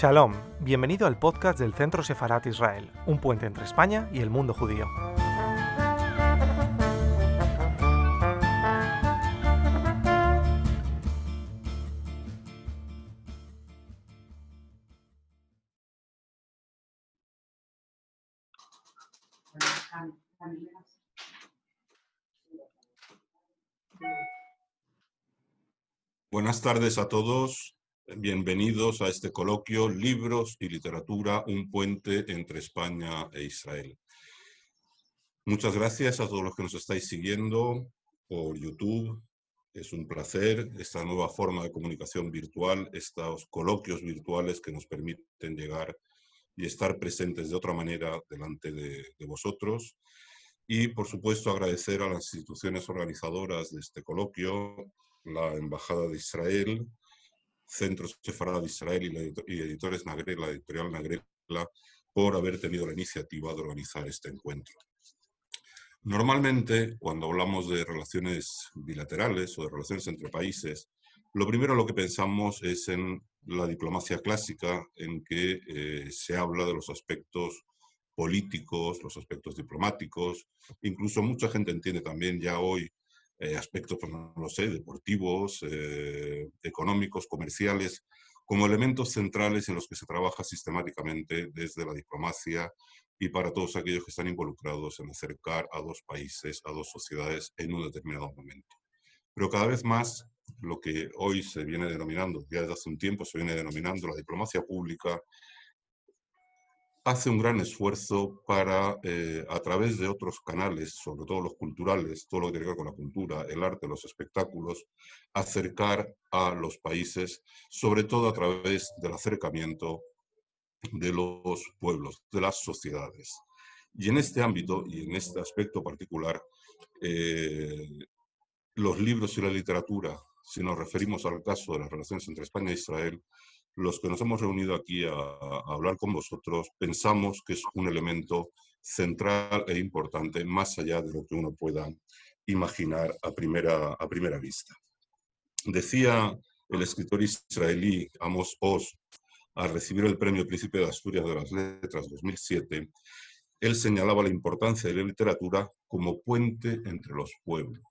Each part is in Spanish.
Shalom, bienvenido al podcast del Centro Sefarat Israel, un puente entre España y el mundo judío. Buenas tardes a todos. Bienvenidos a este coloquio Libros y Literatura, un puente entre España e Israel. Muchas gracias a todos los que nos estáis siguiendo por YouTube. Es un placer esta nueva forma de comunicación virtual, estos coloquios virtuales que nos permiten llegar y estar presentes de otra manera delante de, de vosotros. Y, por supuesto, agradecer a las instituciones organizadoras de este coloquio, la Embajada de Israel, Centro Sefarad de Israel y, Editores Nagrela, la editorial Nagrela, por haber tenido la iniciativa de organizar este encuentro. Normalmente, cuando hablamos de relaciones bilaterales o de relaciones entre países, lo primero lo que pensamos es en la diplomacia clásica, en que eh, se habla de los aspectos políticos, los aspectos diplomáticos, incluso mucha gente entiende también ya hoy eh, aspectos, pues, no lo sé, deportivos, eh, económicos, comerciales, como elementos centrales en los que se trabaja sistemáticamente desde la diplomacia y para todos aquellos que están involucrados en acercar a dos países, a dos sociedades en un determinado momento. Pero cada vez más lo que hoy se viene denominando, ya desde hace un tiempo se viene denominando la diplomacia pública, hace un gran esfuerzo para, eh, a través de otros canales, sobre todo los culturales, todo lo que tiene que ver con la cultura, el arte, los espectáculos, acercar a los países, sobre todo a través del acercamiento de los pueblos, de las sociedades. Y en este ámbito y en este aspecto particular, eh, los libros y la literatura, si nos referimos al caso de las relaciones entre España e Israel, los que nos hemos reunido aquí a, hablar con vosotros pensamos que es un elemento central e importante más allá de lo que uno pueda imaginar a primera, a primera vista. Decía el escritor israelí Amos Oz al recibir el premio Príncipe de Asturias de las Letras 2007, él señalaba la importancia de la literatura como puente entre los pueblos.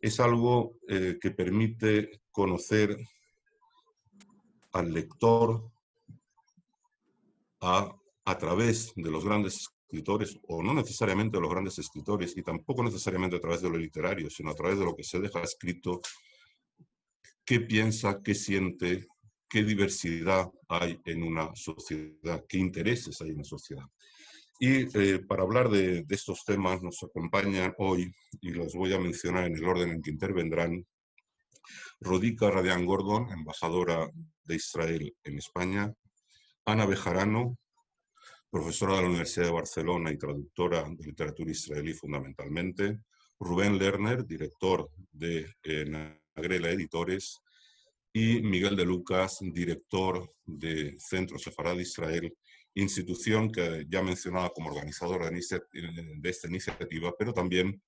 Es algo eh, que permite conocer al lector a, a través de los grandes escritores, o no necesariamente de los grandes escritores, y tampoco necesariamente a través de lo literario, sino a través de lo que se deja escrito, qué piensa, qué siente, qué diversidad hay en una sociedad, qué intereses hay en la sociedad. Y eh, para hablar de, de, estos temas nos acompañan hoy, y los voy a mencionar en el orden en que intervendrán, Rodica Radian Gordon, embajadora de Israel en España, Ana Bejarano, profesora de la Universidad de Barcelona y traductora de literatura israelí fundamentalmente, Rubén Lerner, director de eh, Nagrela Editores, y Miguel de Lucas, director de Centro Sefarad Israel, institución que ya mencionaba como organizadora de esta iniciativa, pero también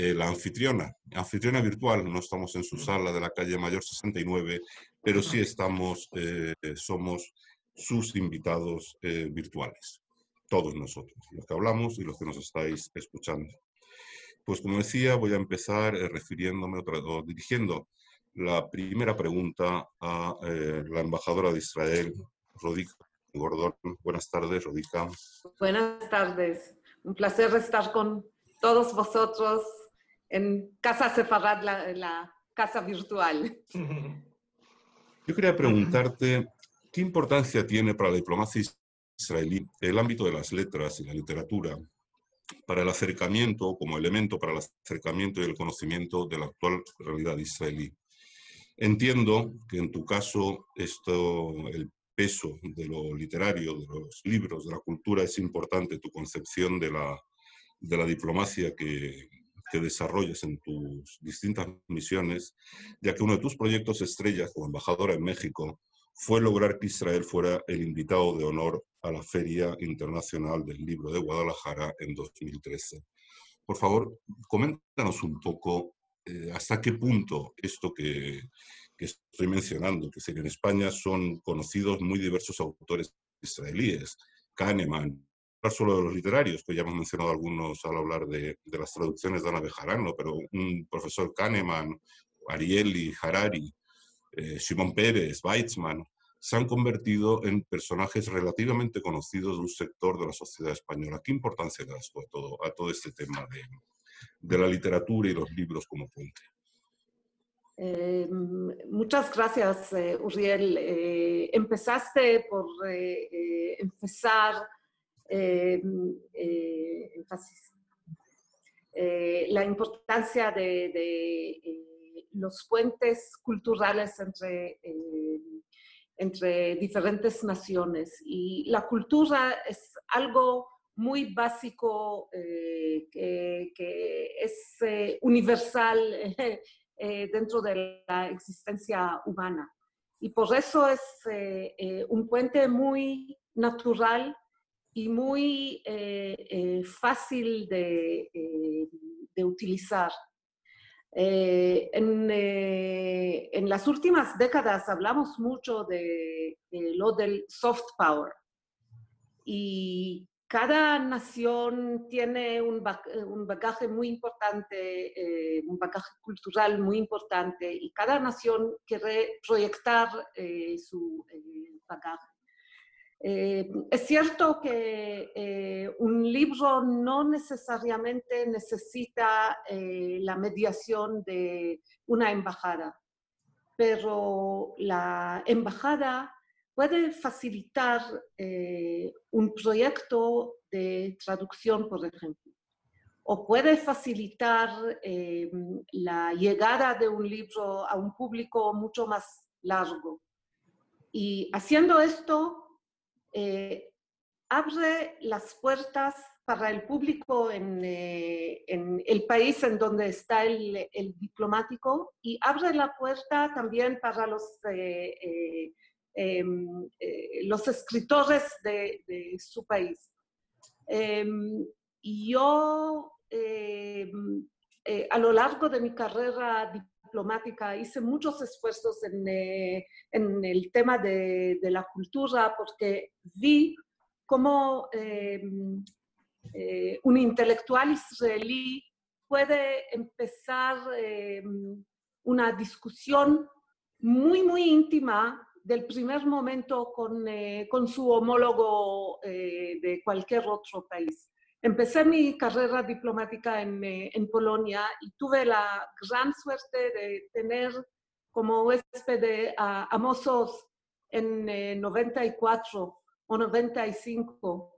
eh, la anfitriona, anfitriona virtual, no estamos en su sala de la calle Mayor 69, pero sí estamos, eh, somos sus invitados eh, virtuales, todos nosotros, los que hablamos y los que nos estáis escuchando. Pues como decía, voy a empezar refiriéndome o dirigiendo la primera pregunta a la embajadora de Israel, Rodica Gordón. Buenas tardes, Rodica. Buenas tardes. Un placer estar con todos vosotros en Casa Sefarad, la, la casa virtual. Yo quería preguntarte, ¿qué importancia tiene para la diplomacia israelí el ámbito de las letras y la literatura para el acercamiento, como elemento para el acercamiento y el conocimiento de la actual realidad israelí? Entiendo que en tu caso esto, el peso de lo literario, de los libros, de la cultura es importante, tu concepción de la, de la diplomacia que, que desarrolles en tus distintas misiones, ya que uno de tus proyectos estrellas como embajadora en México fue lograr que Israel fuera el invitado de honor a la Feria Internacional del Libro de Guadalajara en 2013. Por favor, coméntanos un poco eh, hasta qué punto esto que, que estoy mencionando, que en España son conocidos muy diversos autores israelíes, Kahneman, solo de los literarios, que ya hemos mencionado algunos al hablar de, las traducciones de Ana Bejarano, pero un profesor Kahneman, Ariely, Harari, eh, Simón Pérez, Weizmann, se han convertido en personajes relativamente conocidos de un sector de la sociedad española. ¿Qué importancia da esto a todo, a todo este tema de, de la literatura y los libros como fuente? Eh, muchas gracias, eh, Uriel. Eh, empezaste por empezar la importancia de, los puentes culturales entre, entre diferentes naciones. Y la cultura es algo muy básico que, es universal eh, dentro de la existencia humana. Y por eso es eh, eh, un puente muy natural y muy fácil de, de utilizar. En, en, las últimas décadas hablamos mucho de, de, lo del soft power y cada nación tiene un, bagaje muy importante, eh, un bagaje cultural muy importante y cada nación quiere proyectar eh, su eh, es cierto que un libro no necesariamente necesita la mediación de una embajada, pero la embajada puede facilitar eh, un proyecto de traducción, por ejemplo, o puede facilitar eh, la llegada de un libro a un público mucho más largo. Y haciendo esto, eh, abre las puertas para el público en, el país en donde está el, diplomático y abre la puerta también para los Em, eh, los escritores de, su país. Em, yo, em, eh, a lo largo de mi carrera diplomática, hice muchos esfuerzos en, eh, el tema de, la cultura porque vi cómo un intelectual israelí puede empezar una discusión muy, muy íntima del primer momento con, eh, con su homólogo eh, de cualquier otro país. Empecé mi carrera diplomática en, eh, en, Polonia y tuve la gran suerte de tener como huésped a, a en 94 o 95.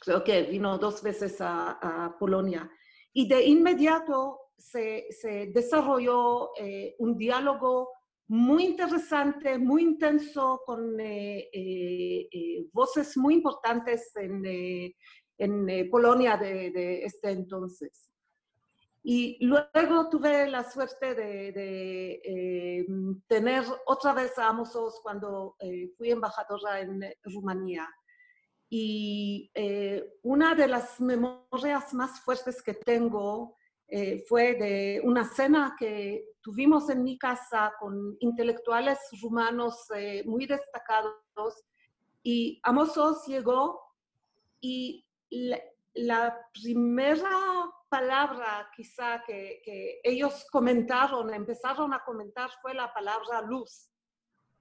Creo que vino dos veces a, a Polonia. Y de inmediato se, se desarrolló un diálogo muy interesante, muy intenso, con eh, eh, eh, voces muy importantes en, en Polonia de, este entonces. Y luego tuve la suerte de, de tener otra vez a Amosos cuando fui embajadora en Rumanía. Y una de las memorias más fuertes que tengo eh, fue de una cena que tuvimos en mi casa con intelectuales rumanos eh, muy destacados y Amosos llegó y la, primera palabra quizá que, que, ellos comentaron, empezaron a comentar fue la palabra luz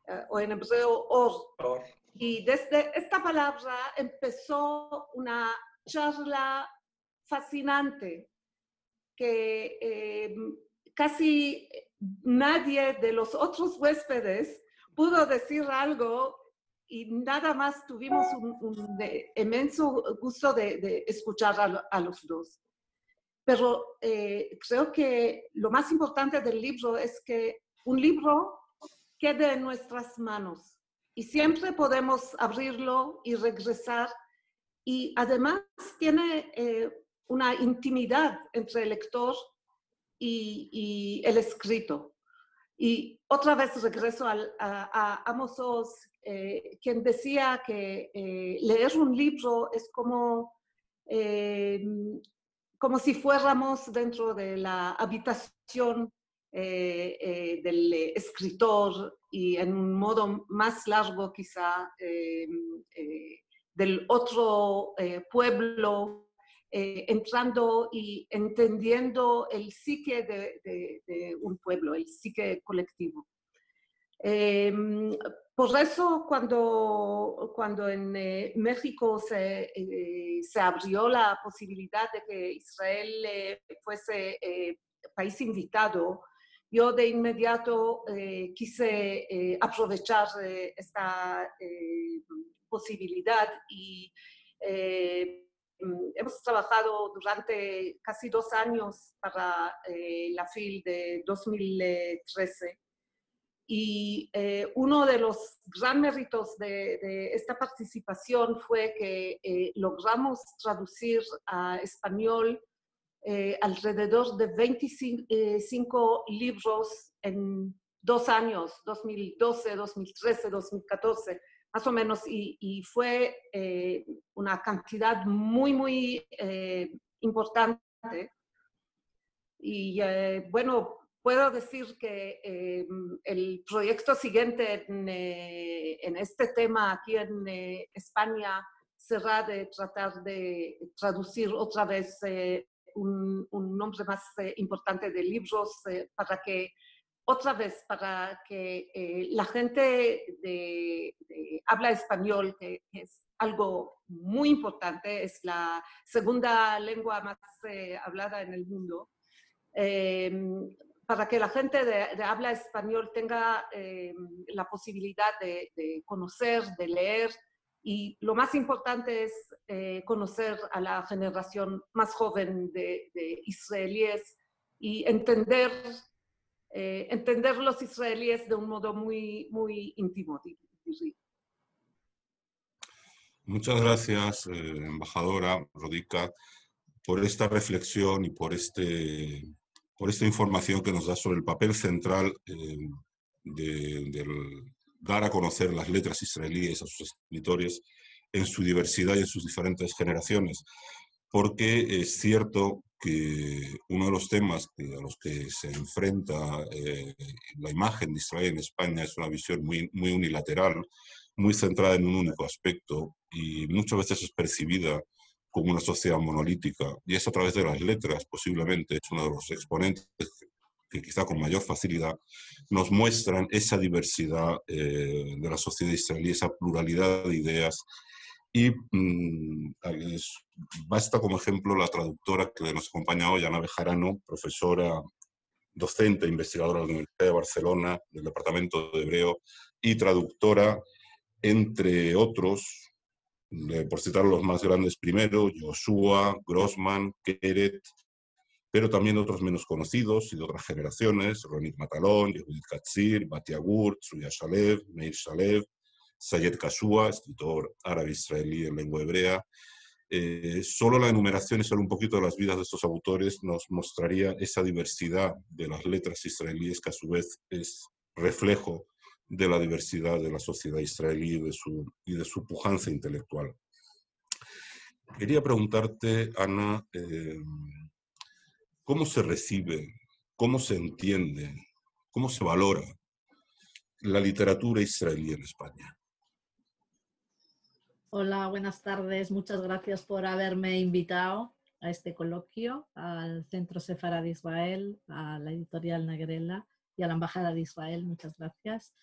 eh, o en hebreo or. Y desde esta palabra empezó una charla fascinante que eh, casi nadie de los otros huéspedes pudo decir algo y nada más tuvimos un, inmenso gusto de, escuchar a, los dos. Pero eh, creo que lo más importante del libro es que un libro quede en nuestras manos y siempre podemos abrirlo y regresar. Y además tiene eh, una intimidad entre el lector y, el escrito. Y otra vez regreso a, a, Amos Oz, eh, quien decía que eh, leer un libro es como, eh, como si fuéramos dentro de la habitación del escritor y en un modo más largo quizá del otro pueblo, entrando y entendiendo el psique de, un pueblo, el psique colectivo. Por eso cuando, cuando en eh, México se, eh, se, abrió la posibilidad de que Israel eh, fuese país invitado, yo de inmediato quise aprovechar esta posibilidad y hemos trabajado durante casi dos años para la FIL de 2013 y eh, uno de los gran méritos de, esta participación fue que eh, logramos traducir a español eh, alrededor de 25 libros en dos años, 2012, 2013, 2014, más o menos, y, fue una cantidad muy, muy importante. Y bueno, puedo decir que eh, el proyecto siguiente eh, en, este tema aquí en eh, España será de tratar de traducir otra vez un, nombre más importante de libros para que otra vez para que la gente de, habla español, que, es algo muy importante, es la segunda lengua más hablada en el mundo, para que la gente de, habla español tenga eh, la posibilidad de, conocer, de leer y lo más importante es eh, conocer a la generación más joven de, israelíes y entender, eh, entender los israelíes de un modo muy, muy íntimo. Muchas gracias, embajadora Rodica, por esta reflexión y por este por esta información que nos da sobre el papel central eh, de, dar a conocer las letras israelíes a sus escritores en su diversidad y en sus diferentes generaciones. Porque es cierto que uno de los temas a los que se enfrenta eh, la imagen de Israel en España es una visión muy, muy unilateral, muy centrada en un único aspecto y muchas veces es percibida como una sociedad monolítica. Y es a través de las letras, posiblemente, es uno de los exponentes que quizá con mayor facilidad nos muestran esa diversidad eh, de la sociedad israelí, esa pluralidad de ideas. Y mm, basta como ejemplo la traductora que nos acompaña hoy, Ana Bejarano, profesora, docente, investigadora de la Universidad de Barcelona, del Departamento de Hebreo, y traductora, entre otros, por citar los más grandes primero, Joshua, Grossman, Keret, pero también otros menos conocidos y de otras generaciones, Ronit Matalón, Yehudit Katsir, Batia Gurt, Suya Shalev, Meir Shalev, Sayed Kashua, escritor árabe-israelí en lengua hebrea. Eh, solo la enumeración y solo un poquito de las vidas de estos autores nos mostraría esa diversidad de las letras israelíes que a su vez es reflejo de la diversidad de la sociedad israelí y de su, pujanza intelectual. Quería preguntarte, Ana, eh, ¿cómo se recibe, cómo se entiende, cómo se valora la literatura israelí en España? Hola, buenas tardes. Muchas gracias por haberme invitado a este coloquio, al Centro Sefarad de Israel, a la editorial Negrela y a la Embajada de Israel. Muchas gracias.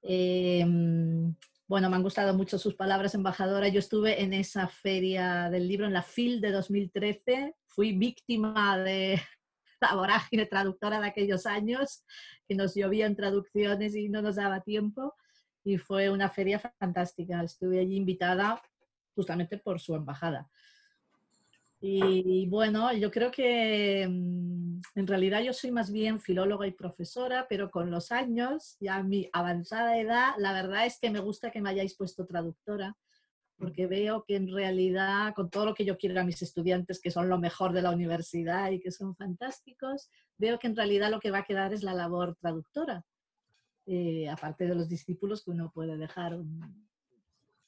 Em, bueno, me han gustado mucho sus palabras, embajadora. Yo estuve en esa feria del libro, en la FIL de 2013. Fui víctima de la vorágine traductora de aquellos años, que nos llovían traducciones y no nos daba tiempo. Y fue una feria fantástica. Estuve allí invitada justamente por su embajada. Y bueno, yo creo que mm, en realidad yo soy más bien filóloga y profesora, pero con los años, ya a mi avanzada edad, la verdad es que me gusta que me hayáis puesto traductora, porque veo que en realidad, con todo lo que yo quiero a mis estudiantes, que son lo mejor de la universidad y que son fantásticos, veo que en realidad lo que va a quedar es la labor traductora, eh, aparte de los discípulos que uno puede dejar, mm,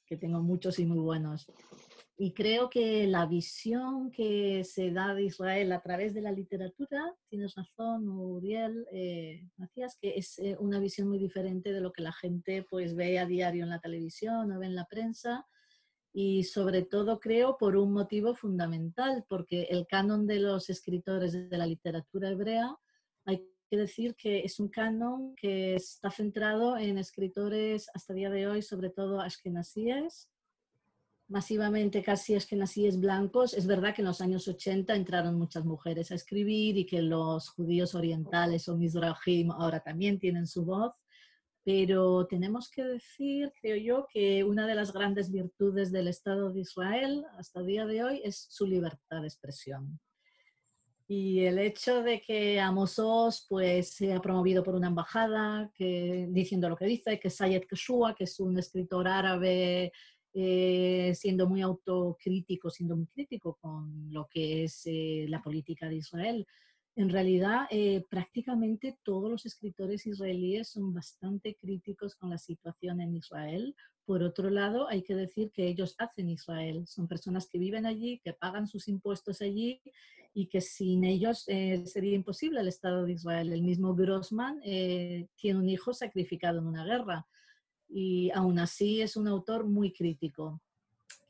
que tengo muchos y muy buenos. Y creo que la visión que se da de Israel a través de la literatura, tienes razón, Uriel, eh, Macías, que es eh, una visión muy diferente de lo que la gente pues, ve a diario en la televisión o ve en la prensa. Y sobre todo creo por un motivo fundamental, porque el canon de los escritores de la literatura hebrea, hay que decir que es un canon que está centrado en escritores hasta el día de hoy, sobre todo ashkenazíes, masivamente casi es blancos. Es verdad que en los años 80 entraron muchas mujeres a escribir y que los judíos orientales o mizrahim ahora también tienen su voz, pero tenemos que decir, creo yo, que una de las grandes virtudes del Estado de Israel hasta el día de hoy es su libertad de expresión. Y el hecho de que Amos Oz pues, sea promovido por una embajada que, diciendo lo que dice, que Sayed Keshua, que es un escritor árabe eh, siendo muy autocrítico, siendo muy crítico con lo que es eh, la política de Israel. En realidad, eh, prácticamente todos los escritores israelíes son bastante críticos con la situación en Israel. Por otro lado, hay que decir que ellos hacen Israel. Son personas que viven allí, que pagan sus impuestos allí y que sin ellos sería imposible el Estado de Israel. El mismo Grossman tiene un hijo sacrificado en una guerra y aún así es un autor muy crítico.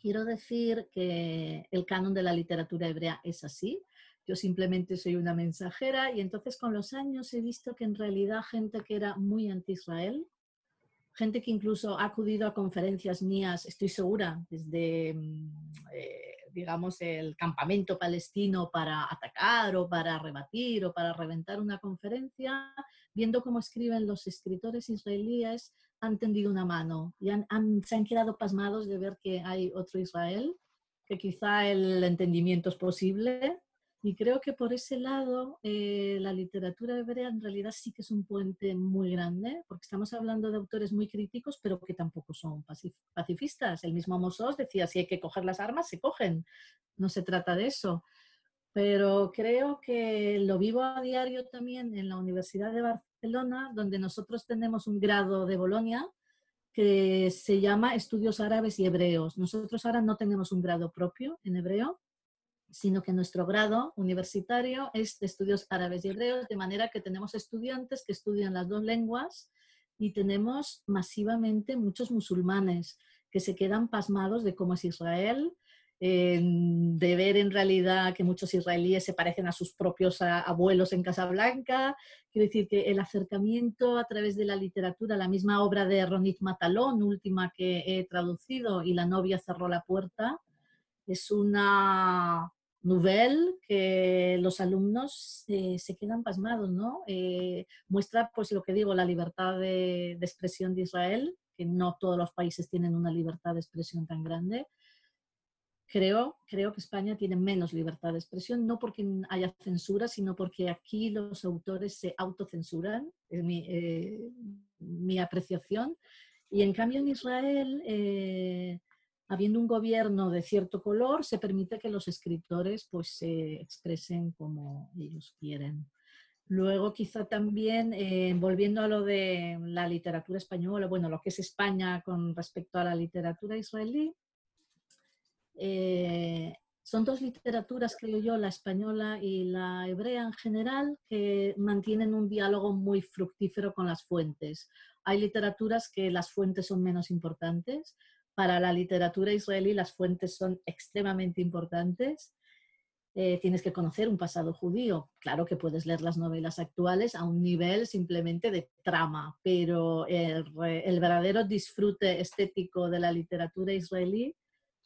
Quiero decir que el canon de la literatura hebrea es así. Yo simplemente soy una mensajera y entonces con los años he visto que en realidad gente que era muy anti-Israel, gente que incluso ha acudido a conferencias mías, estoy segura, desde, mm, eh, digamos, el campamento palestino para atacar o para rebatir o para reventar una conferencia, viendo cómo escriben los escritores israelíes, han tendido una mano y se han quedado pasmados de ver que hay otro Israel, que quizá el entendimiento es posible. Y creo que por ese lado eh, la literatura hebrea en realidad sí que es un puente muy grande, porque estamos hablando de autores muy críticos, pero que tampoco son pacifistas. El mismo Amos decía, si hay que coger las armas, se cogen. No se trata de eso pero creo que lo vivo a diario también en la Universidad de Barcelona, donde nosotros tenemos un grado de Bolonia que se llama Estudios Árabes y Hebreos. Nosotros ahora no tenemos un grado propio en hebreo, sino que nuestro grado universitario es de Estudios Árabes y Hebreos, de manera que tenemos estudiantes que estudian las dos lenguas y tenemos masivamente muchos musulmanes que se quedan pasmados de cómo es Israel, de ver en realidad que muchos israelíes se parecen a sus propios abuelos en Casablanca. Quiero decir que el acercamiento a través de la literatura, la misma obra de Ronit Matalón, última que he traducido, y La novia cerró la puerta, es una novela que los alumnos eh, se quedan pasmados, ¿no? Eh, muestra, pues lo que digo, la libertad de, de expresión de Israel, que no todos los países tienen una libertad de expresión tan grande, Creo, creo que España tiene menos libertad de expresión, no porque haya censura, sino porque aquí los autores se autocensuran, es mi, eh, mi apreciación. Y en cambio en Israel, eh, habiendo un gobierno de cierto color, se permite que los escritores pues, se expresen como ellos quieren. Luego, quizá también, eh, volviendo a lo de la literatura española, bueno, lo que es España con respecto a la literatura israelí, eh, son dos literaturas, creo yo, la española y la hebrea en general, que mantienen un diálogo muy fructífero con las fuentes. Hay literaturas que las fuentes son menos importantes. Para la literatura israelí las fuentes son extremadamente importantes. Eh, tienes que conocer un pasado judío. Claro que puedes leer las novelas actuales a un nivel simplemente de trama, pero el, verdadero disfrute estético de la literatura israelí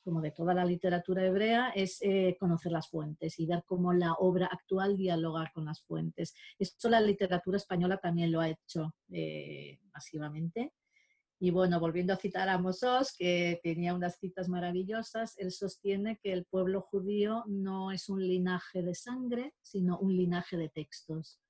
como de toda la literatura hebrea, es eh, conocer las fuentes y ver cómo la obra actual dialoga con las fuentes. Esto la literatura española también lo ha hecho eh, masivamente. Y bueno, volviendo a citar a Mosós, que tenía unas citas maravillosas, él sostiene que el pueblo judío no es un linaje de sangre, sino un linaje de textos.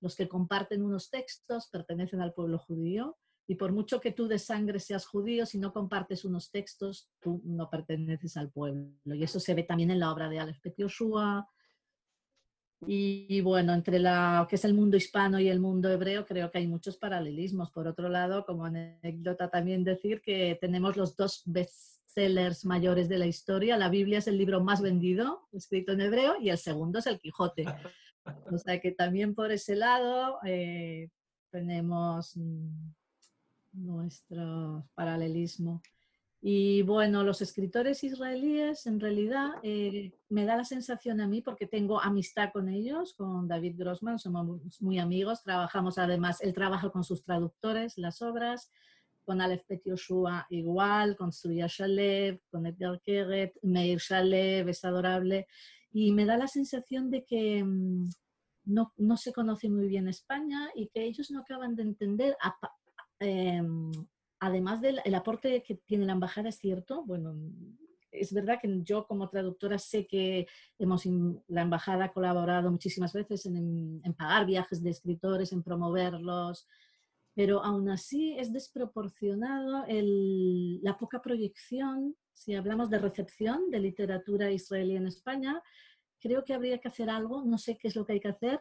Los que comparten unos textos pertenecen al pueblo judío y por mucho que tú de sangre seas judío, si no compartes unos textos, tú no perteneces al pueblo. Y eso se ve también en la obra de Aleph Bet Y, bueno, entre lo que es el mundo hispano y el mundo hebreo, creo que hay muchos paralelismos. Por otro lado, como anécdota también decir que tenemos los dos best bestsellers mayores de la historia. La Biblia es el libro más vendido, escrito en hebreo, y el segundo es el Quijote. O sea que también por ese lado eh, tenemos mm, nuestro paralelismo. Y bueno, los escritores israelíes, en realidad, eh, me da la sensación a mí, porque tengo amistad con ellos, con David Grossman, somos muy amigos, trabajamos además, él trabaja con sus traductores, las obras, con Aleph Bet Yoshua igual, con Surya Shalev, con Edgar Keret, Meir Shalev, es adorable, y me da la sensación de que mm, no, no, se conoce muy bien España y que ellos no acaban de entender, em, además del aporte que tiene la embajada, es cierto, bueno, es verdad que yo como traductora sé que hemos, la embajada ha colaborado muchísimas veces en, en pagar viajes de escritores, en promoverlos, pero aún así es desproporcionado el, la poca proyección, si hablamos de recepción de literatura israelí en España, creo que habría que hacer algo, no sé qué es lo que hay que hacer,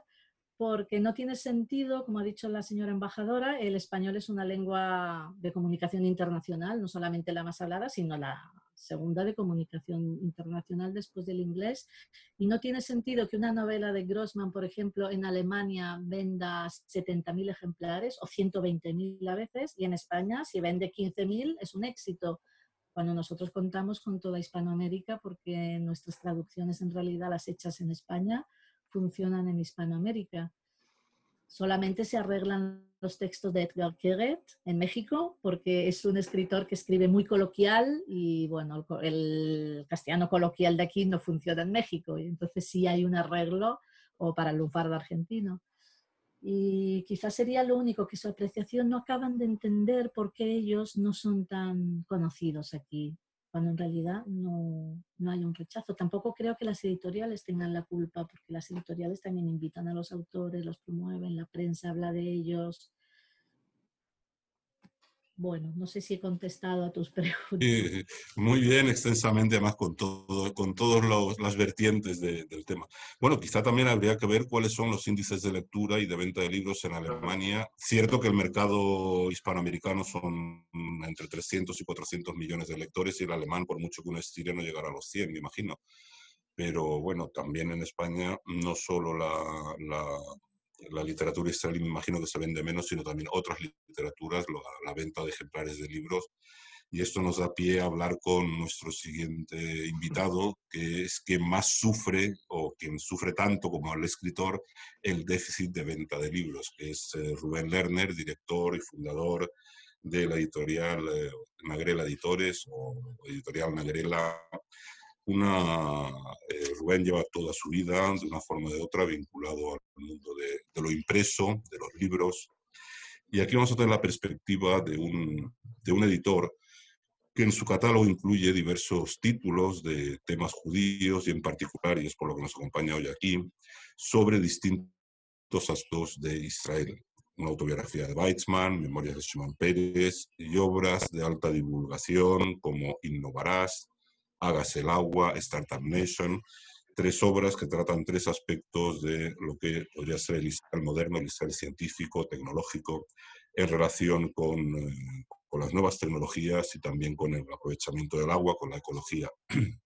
porque no tiene sentido, como ha dicho la señora embajadora, el español es una lengua de comunicación internacional, no solamente la más hablada, sino la segunda de comunicación internacional después del inglés. Y no tiene sentido que una novela de Grossman, por ejemplo, en Alemania venda 70.000 ejemplares o 120.000 a veces, y en España, si vende 15.000, es un éxito. Cuando nosotros contamos con toda Hispanoamérica, porque nuestras traducciones en realidad las hechas en España funcionan en Hispanoamérica. Solamente se arreglan los textos de Edgar Keret en México porque es un escritor que escribe muy coloquial y bueno, el castellano coloquial de aquí no funciona en México y entonces sí hay un arreglo o para el lunfardo argentino. Y quizás sería lo único que su apreciación no acaban de entender por qué ellos no son tan conocidos aquí cuando en realidad no, no, hay un rechazo. Tampoco creo que las editoriales tengan la culpa, porque las editoriales también invitan a los autores, los promueven, la prensa habla de ellos. Bueno, no sé si he contestado a tus preguntas. muy bien, extensamente, además con, todo, con todas las vertientes del tema. Bueno, quizá también habría que ver cuáles son los índices de lectura y de venta de libros en Alemania. Cierto que el mercado hispanoamericano son entre 300 y 400 millones de lectores y el alemán, por mucho que uno estire, no llegará a los 100, me imagino. Pero bueno, también en España no solo la, la la literatura israelí me imagino que se vende menos, sino también otras literaturas, la, venta de ejemplares de libros. Y esto nos da pie a hablar con nuestro siguiente invitado, que es quien más sufre o quien sufre tanto como el escritor el déficit de venta de libros, que es eh, Rubén Lerner, director y fundador de la editorial eh, Nagrela Editores o editorial Nagrela una, eh, Rubén lleva toda su vida, de una forma o de otra, vinculado al mundo de, lo impreso, de los libros. Y aquí vamos a tener la perspectiva de un, editor que en su catálogo incluye diversos títulos de temas judíos y en particular, y es por lo que nos acompaña hoy aquí, sobre distintos aspectos de Israel. Una autobiografía de Weizmann, Memorias de Shimon Pérez y obras de alta divulgación como Innovarás, Hágase el agua, Startup Nation, tres obras que tratan tres aspectos de lo que podría ser el Israel moderno, el Israel científico, tecnológico, en relación con, eh, con, las nuevas tecnologías y también con el aprovechamiento del agua, con la ecología.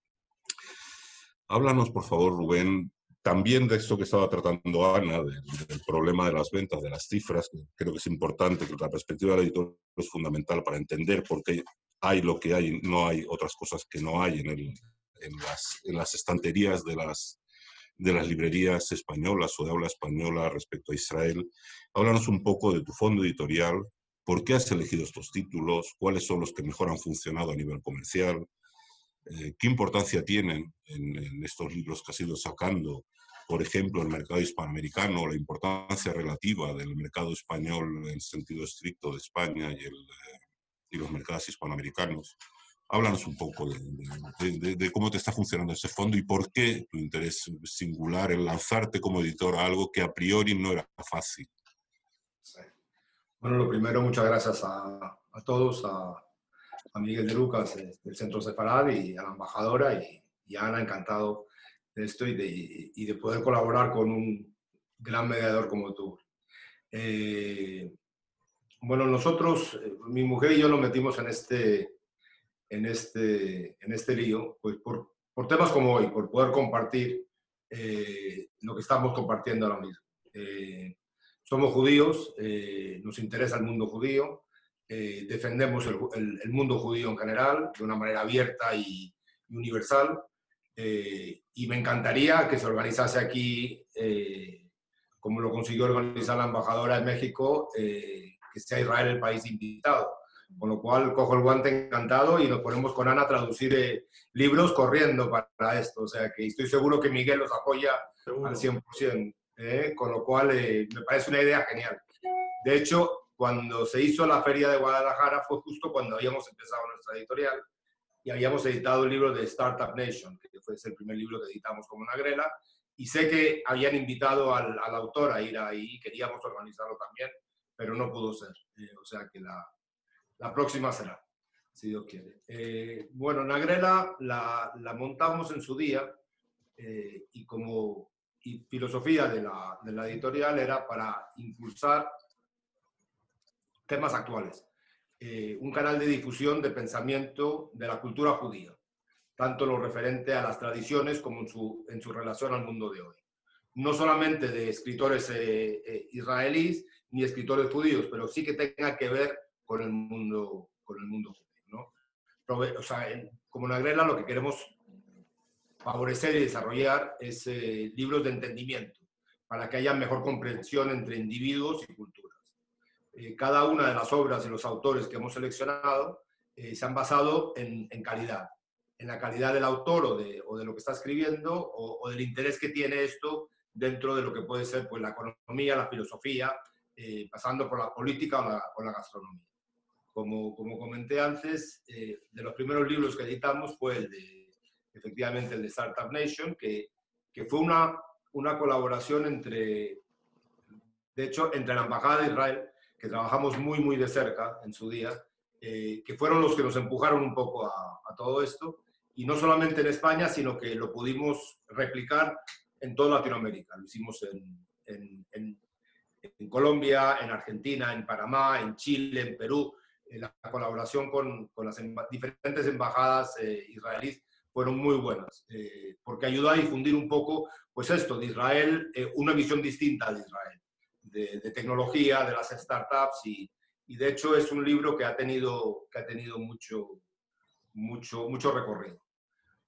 Háblanos, por favor, Rubén, también de esto que estaba tratando Ana, del, del, problema de las ventas, de las cifras. Creo que es importante, que la perspectiva del editor es fundamental para entender por qué hay lo que hay, no hay otras cosas que no hay en, el, en, las, en las, estanterías de las, de las librerías españolas o de habla española respecto a Israel. Háblanos un poco de tu fondo editorial, por qué has elegido estos títulos, cuáles son los que mejor han funcionado a nivel comercial, eh, qué importancia tienen en, en, estos libros que has ido sacando, por ejemplo, el mercado hispanoamericano, la importancia relativa del mercado español en sentido estricto de España y el, eh, y los mercados hispanoamericanos. Háblanos un poco de, de, cómo te está funcionando ese fondo y por qué tu interés singular en lanzarte como editor a algo que a priori no era fácil. Bueno, lo primero, muchas gracias a, a todos, a, a, Miguel de Lucas del Centro Sefarad y a la embajadora y, y, a Ana, encantado de esto y de, y de poder colaborar con un gran mediador como tú. Eh, bueno, nosotros, eh, mi mujer y yo nos metimos en este, en este, en este lío, pues por, por temas como hoy, por poder compartir eh, lo que estamos compartiendo ahora mismo. Eh, somos judíos, eh, nos interesa el mundo judío, defendemos el, el, mundo judío en general de una manera abierta y, universal. y me encantaría que se organizase aquí, como lo consiguió organizar la embajadora de México, que sea Israel el país invitado. Con lo cual cojo el guante encantado y nos ponemos con Ana a traducir eh, libros corriendo para esto. O sea que estoy seguro que Miguel los apoya al 100%. ¿eh? Con lo cual eh, me parece una idea genial. De hecho, cuando se hizo la feria de Guadalajara fue justo cuando habíamos empezado nuestra editorial y habíamos editado el libro de Startup Nation, que fue el primer libro que editamos como una grela. Y sé que habían invitado al, autor a ir ahí, queríamos organizarlo también, pero no pudo ser. o sea que la, la próxima será, si Dios quiere. Eh, bueno, Nagrela la, la, montamos en su día eh, y como filosofía de la, de la, editorial era para impulsar temas actuales. Eh, un canal de difusión de pensamiento de la cultura judía, tanto lo referente a las tradiciones como en su, en su relación al mundo de hoy. No solamente de escritores israelíes ni escritores judíos, pero sí que tenga que ver con el mundo, con el mundo ¿no? O sea, como Nagrela lo que queremos favorecer y desarrollar es eh, libros de entendimiento para que haya mejor comprensión entre individuos y culturas. Eh, cada una de las obras y los autores que hemos seleccionado eh, se han basado en, en, calidad, en la calidad del autor o de, o de lo que está escribiendo o, o, del interés que tiene esto dentro de lo que puede ser pues, la economía, la filosofía, pasando por la política o la, gastronomía como, como comenté antes, eh, de los primeros libros que editamos fue el de, efectivamente, el de Startup Nation, que, que fue una, una colaboración entre, de hecho, entre la Embajada de Israel, que trabajamos muy, muy de cerca en su día, eh, que fueron los que nos empujaron un poco a, todo esto, y no solamente en España, sino que lo pudimos replicar en toda Latinoamérica. Lo hicimos en, en Colombia, en Argentina, en Panamá, en Chile, en Perú, eh, la colaboración con, con las diferentes embajadas eh, israelíes fueron muy buenas, eh, porque ayudó a difundir un poco, pues esto, de Israel, una visión distinta de Israel, de, tecnología, de las startups, y, y, de hecho es un libro que ha tenido, que ha tenido mucho, mucho, mucho recorrido.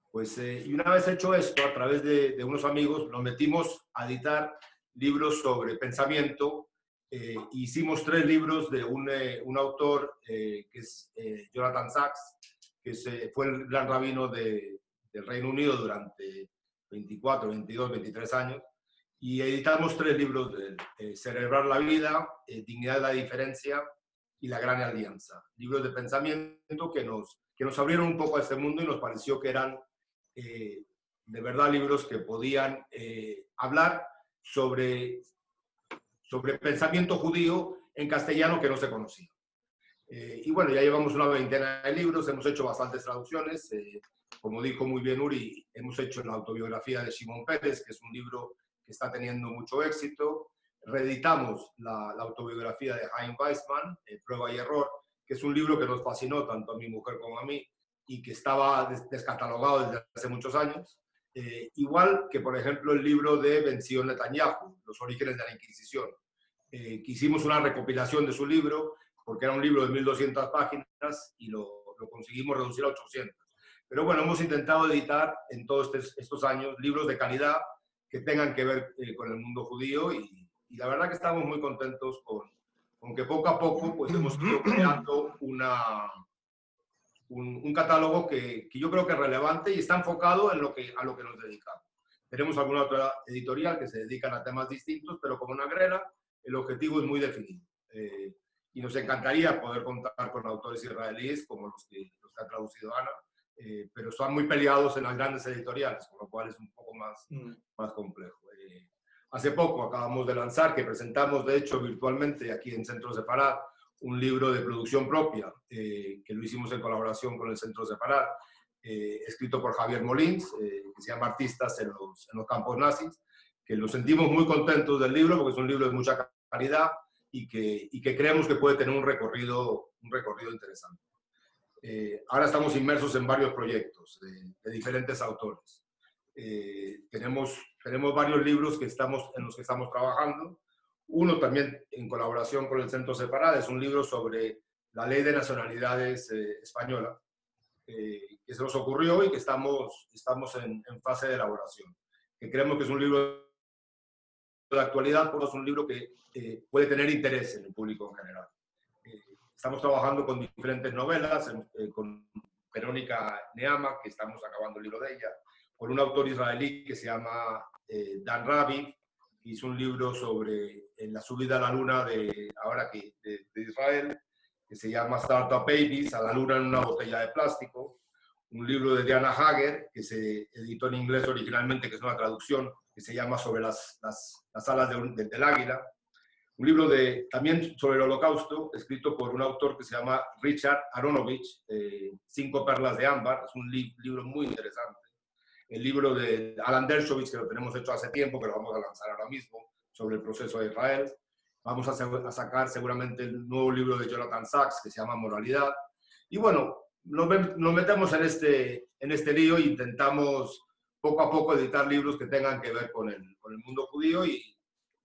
Pues, y una vez hecho esto, a través de, de unos amigos, nos metimos a editar libros sobre pensamiento eh, hicimos tres libros de un, eh, un autor eh, que es Jonathan Sachs, que se, fue el gran rabino de, del Reino Unido durante 24, 22, 23 años. Y editamos tres libros de Celebrar la Vida, Dignidad de la Diferencia y La Gran Alianza. Libros de pensamiento que nos, que nos abrieron un poco a este mundo y nos pareció que eran de verdad libros que podían hablar sobre sobre pensamiento judío en castellano que no se conocía. Eh, y bueno, ya llevamos una veintena de libros, hemos hecho bastantes traducciones. Eh, como dijo muy bien Uri, hemos hecho la autobiografía de Simón Pérez, que es un libro que está teniendo mucho éxito. Reeditamos la, autobiografía de Hein Weissman, eh, Prueba y Error, que es un libro que nos fascinó tanto a mi mujer como a mí y que estaba descatalogado desde hace muchos años. Eh, igual que, por ejemplo, el libro de Benzion Netanyahu, Los orígenes de la Inquisición, eh, que hicimos una recopilación de su libro, porque era un libro de 1.200 páginas y lo, lo, conseguimos reducir a 800. Pero bueno, hemos intentado editar en todos estos años libros de calidad que tengan que ver eh, con el mundo judío y, y, la verdad que estamos muy contentos con, con que poco a poco pues, hemos ido creando una, un, catálogo que, que, yo creo que es relevante y está enfocado en lo que, a lo que nos dedicamos. Tenemos alguna otra editorial que se dedican a temas distintos, pero como una grela, el objetivo es muy definido. Eh, y nos encantaría poder contar con autores israelíes como los que, los que ha traducido Ana, eh, pero están muy peleados en las grandes editoriales, con lo cual es un poco más, mm. más complejo. Eh, hace poco acabamos de lanzar, que presentamos de hecho virtualmente aquí en Centro Separat, un libro de producción propia, eh, que lo hicimos en colaboración con el Centro Separat, eh, escrito por Javier Molins, eh, que se llama Artistas en los, en los, campos nazis, que nos sentimos muy contentos del libro porque es un libro de mucha calidad y que, y que creemos que puede tener un recorrido, un recorrido interesante. Eh, ahora estamos inmersos en varios proyectos de, diferentes autores. Eh, tenemos, tenemos varios libros que estamos, en los que estamos trabajando. Uno también en colaboración con el Centro Separada, es un libro sobre la ley de nacionalidades eh, española, que se nos ocurrió y que estamos, estamos en, fase de elaboración. Que creemos que es un libro de actualidad, pero es un libro que puede tener interés en el público en general. Estamos trabajando con diferentes novelas, eh, con Verónica Neama, que estamos acabando el libro de ella, con un autor israelí que se llama eh, Dan Rabi, que hizo un libro sobre la subida a la luna de, ahora que, de, Israel, que se llama Startup Babies, a la luna en una botella de plástico. Un libro de Diana Hager, que se editó en inglés originalmente, que es una traducción, que se llama Sobre las, las, las alas de, del águila un libro de, también sobre el holocausto, escrito por un autor que se llama Richard Aronovich, eh, Cinco perlas de ámbar, es un libro muy interesante. El libro de Alan Dershowitz, que lo tenemos hecho hace tiempo, que lo vamos a lanzar ahora mismo, sobre el proceso de Israel. Vamos a, sacar seguramente el nuevo libro de Jonathan Sachs, que se llama Moralidad. Y bueno, nos, metemos en este, en este lío e intentamos poco a poco editar libros que tengan que ver con el, con el mundo judío y,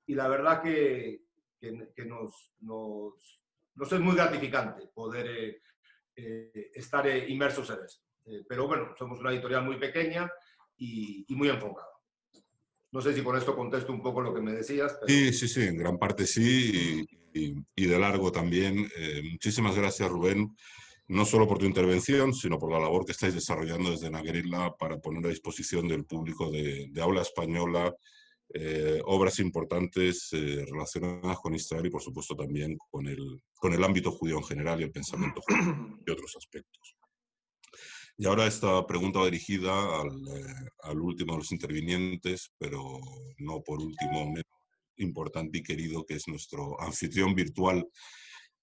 y la verdad que, que, nos, nos, es muy gratificante poder eh, eh, estar eh, inmersos en esto. pero bueno, somos una editorial muy pequeña y, muy enfocada. No sé si con esto contesto un poco lo que me decías. Sí, sí, sí, en gran parte sí, y, y de largo también. muchísimas gracias, Rubén, no solo por tu intervención, sino por la labor que estáis desarrollando desde Naguerilla para poner a disposición del público de, de habla española eh, obras importantes eh, relacionadas con Israel y, por supuesto, también con el, con el ámbito judío en general y el pensamiento judío y otros aspectos. Y ahora esta pregunta va dirigida al, eh, al, último de los intervinientes, pero no por último menos importante y querido, que es nuestro anfitrión virtual,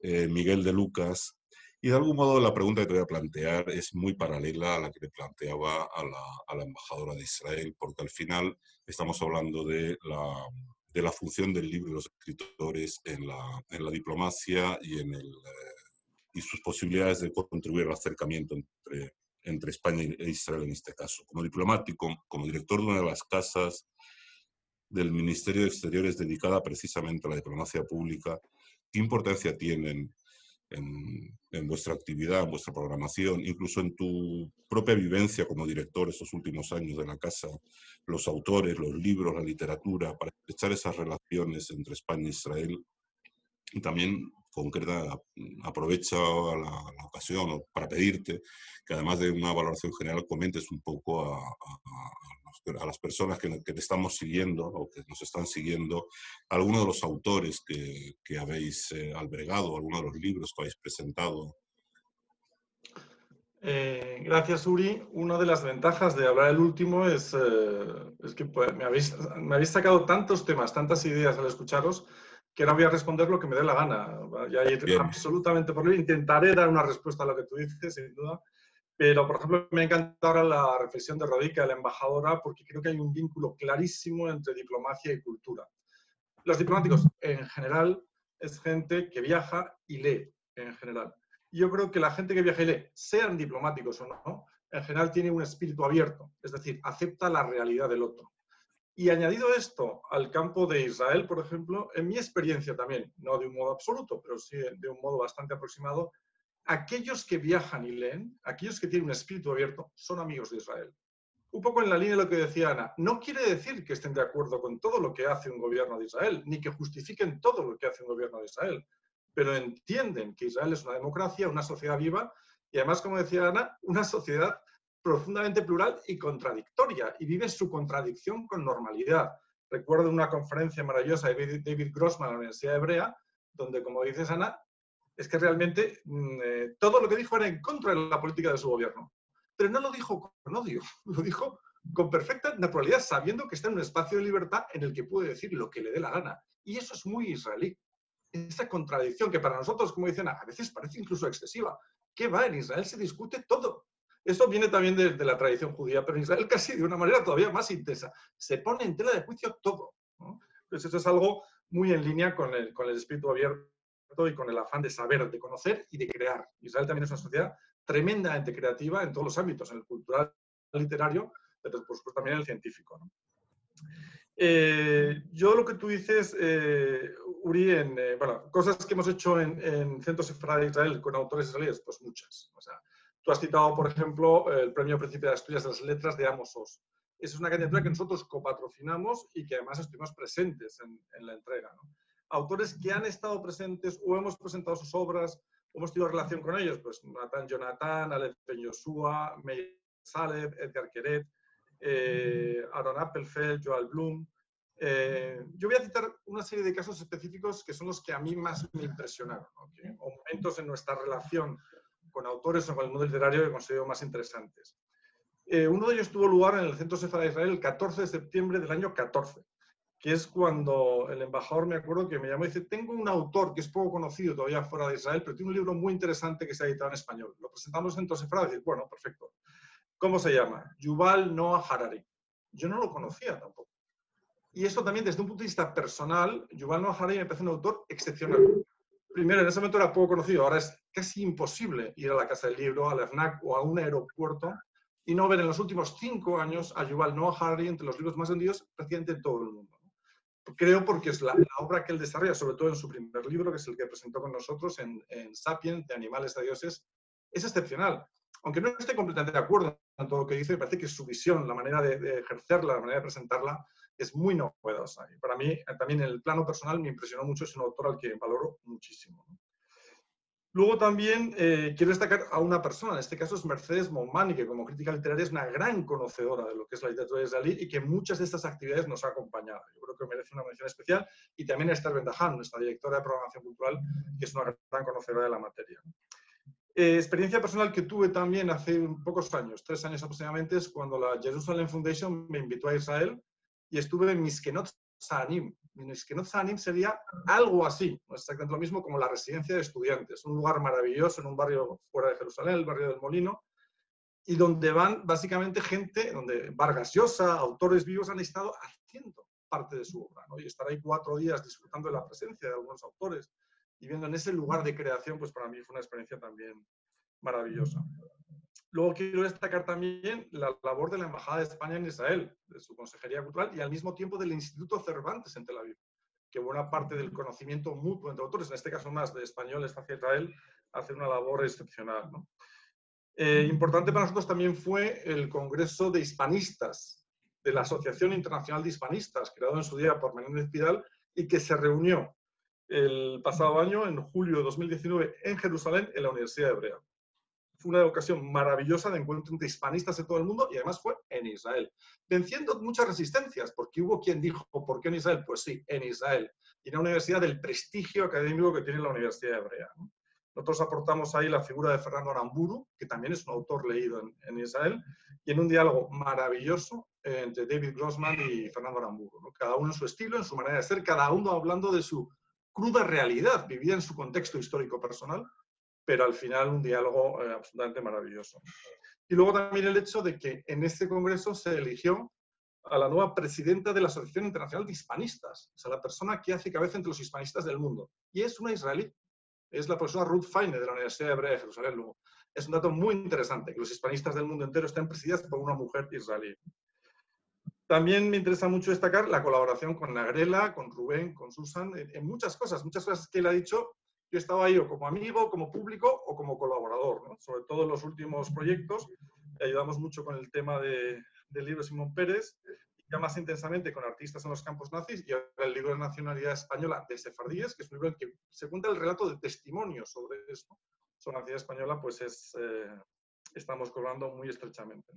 Miguel de Lucas, y de algún modo la pregunta que te voy a plantear es muy paralela a la que le planteaba a la, a la embajadora de Israel, porque al final estamos hablando de la, de la función del libro de los escritores en la, en la diplomacia y, en el, eh, y sus posibilidades de contribuir al acercamiento entre, entre España e Israel en este caso. Como diplomático, como director de una de las casas del Ministerio de Exteriores dedicada precisamente a la diplomacia pública, ¿qué importancia tienen en, vuestra actividad, en vuestra programación, incluso en tu propia vivencia como director estos últimos años de la casa, los autores, los libros, la literatura, para echar esas relaciones entre España e Israel. Y también concreta, aprovecha la, ocasión para pedirte que además de una valoración general comentes un poco a, a, las personas que, que, te estamos siguiendo o que nos están siguiendo algunos de los autores que, que habéis eh, albergado, algunos de los libros que habéis presentado. Eh, gracias, Uri. Una de las ventajas de hablar el último es, eh, es que pues, me, habéis, me habéis sacado tantos temas, tantas ideas al escucharos que no voy a responder lo que me dé la gana. Ya absolutamente por Intentaré dar una respuesta a lo que tú dices, sin duda. Pero, por ejemplo, me encanta ahora la reflexión de Rodica, la embajadora, porque creo que hay un vínculo clarísimo entre diplomacia y cultura. Los diplomáticos, en general, es gente que viaja y lee, en general. Yo creo que la gente que viaja y lee, sean diplomáticos o no, en general tiene un espíritu abierto, es decir, acepta la realidad del otro. Y añadido esto al campo de Israel, por ejemplo, en mi experiencia también, no de un modo absoluto, pero sí de un modo bastante aproximado, aquellos que viajan y leen, aquellos que tienen un espíritu abierto, son amigos de Israel. Un poco en la línea de lo que decía Ana, no quiere decir que estén de acuerdo con todo lo que hace un gobierno de Israel, ni que justifiquen todo lo que hace un gobierno de Israel, pero entienden que Israel es una democracia, una sociedad viva y además, como decía Ana, una sociedad profundamente plural y contradictoria, y vive su contradicción con normalidad. Recuerdo una conferencia maravillosa de David Grossman en la Universidad Hebrea, donde, como dices, Ana, es que realmente mm, eh, todo lo que dijo era en contra de la política de su gobierno. Pero no lo dijo con odio, lo dijo con perfecta naturalidad, sabiendo que está en un espacio de libertad en el que puede decir lo que le dé la gana. Y eso es muy israelí. Esa contradicción que para nosotros, como dicen, a veces parece incluso excesiva. ¿Qué va? En Israel se discute todo. Esto viene también de, la tradición judía, pero en Israel casi de una manera todavía más intensa. Se pone en tela de juicio todo. ¿no? Entonces, eso es algo muy en línea con el, con el espíritu abierto y con el afán de saber, de conocer y de crear. Israel también es una sociedad tremendamente creativa en todos los ámbitos, en el cultural, literario, pero por supuesto también en el científico. Eh, yo lo que tú dices, eh, Uri, en, eh, bueno, cosas que hemos hecho en, en Centros de Israel con autores israelíes, pues muchas. O sea, tú has citado, por ejemplo, el Premio Príncipe de Asturias de las Letras de Amos Oz. Esa es una candidatura que nosotros copatrocinamos y que además estuvimos presentes en, en la entrega. ¿no? Autores que han estado presentes o hemos presentado sus obras o hemos tenido relación con ellos, pues Nathan Jonathan, Aleph Ben Meir Saleh, Edgar Queret, eh, Aaron Appelfeld, Joel Bloom. Eh, yo voy a citar una serie de casos específicos que son los que a mí más me impresionaron, o momentos en nuestra relación con autores o con el mundo literario que considero más interesantes. Eh, uno de ellos tuvo lugar en el Centro Sefa de Israel el 14 de septiembre del año 14, que es cuando el embajador, me acuerdo, que me llamó y dice, tengo un autor que es poco conocido todavía fuera de Israel, pero tiene un libro muy interesante que se ha editado en español. Lo presentamos en el Centro y dice, bueno, perfecto. ¿Cómo se llama? Yuval Noah Harari. Yo no lo conocía tampoco. Y esto también desde un punto de vista personal, Yuval Noah Harari me parece un autor excepcional. Primero, en ese momento era poco conocido, ahora es casi imposible ir a la Casa del Libro, al FNAC o a un aeropuerto y no ver en los últimos cinco años a Yuval Noah Harari entre los libros más vendidos prácticamente en todo el mundo. Creo porque es la, obra que él desarrolla, sobre todo en su primer libro, que es el que presentó con nosotros en, en Sapiens, de Animales a Dioses, es excepcional aunque no esté completamente de acuerdo en todo lo que dice, me parece que su visión, la manera de, ejercerla, la manera de presentarla, es muy novedosa. Y para mí, también en el plano personal, me impresionó mucho, es un autor al que valoro muchísimo. Luego también eh, quiero destacar a una persona, en este caso es Mercedes Monmani, que como crítica literaria es una gran conocedora de lo que es la literatura israelí y que muchas de estas actividades nos ha acompañado. Yo creo que merece una mención especial y también a Esther Bendahan, nuestra directora de programación cultural, que es una gran conocedora de la materia. Eh, experiencia personal que tuve también hace pocos años, tres años aproximadamente, es cuando la Jerusalem Foundation me invitó a Israel y estuve en Miskenot Saanim. Miskenot Saanim sería algo así, exactamente lo mismo como la residencia de estudiantes, un lugar maravilloso en un barrio fuera de Jerusalén, el barrio del Molino, y donde van básicamente gente, donde Vargas Llosa, autores vivos han estado haciendo parte de su obra, ¿no? y estar ahí cuatro días disfrutando de la presencia de algunos autores, y viendo en ese lugar de creación, pues para mí fue una experiencia también maravillosa. Luego quiero destacar también la labor de la Embajada de España en Israel, de su Consejería Cultural y al mismo tiempo del Instituto Cervantes en Tel Aviv, que buena parte del conocimiento mutuo entre autores, en este caso más de españoles hacia Israel, hace una labor excepcional. Eh, importante para nosotros también fue el Congreso de Hispanistas de la Asociación Internacional de Hispanistas, creado en su día por Menéndez Pidal y que se reunió el pasado año, en julio de 2019, en Jerusalén, en la Universidad Hebrea. Fue una ocasión maravillosa de encuentro entre hispanistas de todo el mundo y además fue en Israel, venciendo muchas resistencias, porque hubo quien dijo, ¿por qué en Israel? Pues sí, en Israel. Y en una universidad del prestigio académico que tiene la Universidad Hebrea. Nosotros aportamos ahí la figura de Fernando Aramburu, que también es un autor leído en, Israel, y en un diálogo maravilloso eh, entre David Grossman y Fernando Aramburu. Cada uno en su estilo, en su manera de ser, cada uno hablando de su cruda realidad, vivida en su contexto histórico personal, pero al final un diálogo eh, absolutamente maravilloso. Y luego también el hecho de que en este congreso se eligió a la nueva presidenta de la Asociación Internacional de Hispanistas, o sea, la persona que hace cabeza entre los hispanistas del mundo. Y es una israelí, es la profesora Ruth Feine de la Universidad Hebrea de Jerusalén. Luego. Es un dato muy interesante, que los hispanistas del mundo entero estén presididos por una mujer israelí. También me interesa mucho destacar la colaboración con Nagrela, con Rubén, con Susan, en, muchas cosas, muchas cosas que él ha dicho. Yo estaba ahí o como amigo, como público o como colaborador, sobre todo en los últimos proyectos. ayudamos mucho con el tema de, del libro Simón Pérez, ya más intensamente con artistas en los campos nazis y el libro de nacionalidad española de Sefardíes, que es un libro en que se cuenta el relato de testimonios sobre eso, sobre nacionalidad española, pues es, eh, estamos colaborando muy estrechamente.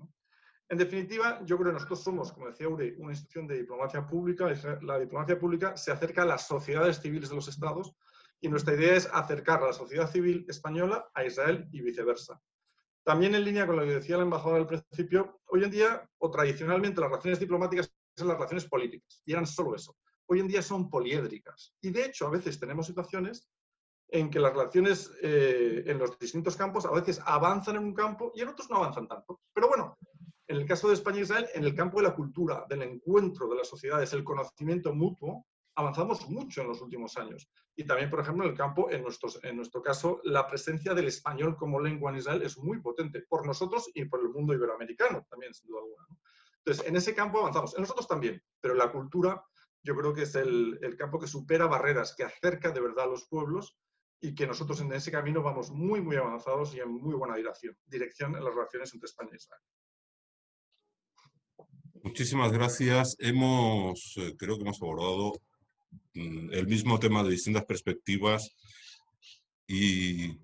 En definitiva, yo creo que nosotros somos, como decía Uri, una institución de diplomacia pública. La diplomacia pública se acerca a las sociedades civiles de los estados y nuestra idea es acercar a la sociedad civil española a Israel y viceversa. También en línea con lo que decía el embajador al principio, hoy en día, o tradicionalmente, las relaciones diplomáticas son las relaciones políticas, y eran solo eso. Hoy en día son poliédricas. Y de hecho, a veces tenemos situaciones en que las relaciones eh, en los distintos campos a veces avanzan en un campo y en otros no avanzan tanto. Pero bueno, en el caso de España e Israel, en el campo de la cultura, del encuentro de las sociedades, el conocimiento mutuo, avanzamos mucho en los últimos años. Y también, por ejemplo, en el campo, en, nuestros, en nuestro caso, la presencia del español como lengua en Israel es muy potente por nosotros y por el mundo iberoamericano también, sin duda alguna. Entonces, en ese campo avanzamos. En nosotros también, pero la cultura yo creo que es el, el campo que supera barreras, que acerca de verdad a los pueblos y que nosotros en ese camino vamos muy, muy avanzados y en muy buena dirección, dirección en las relaciones entre España e Israel. Muchísimas gracias. Hemos, eh, creo que hemos abordado el mismo tema de distintas perspectivas y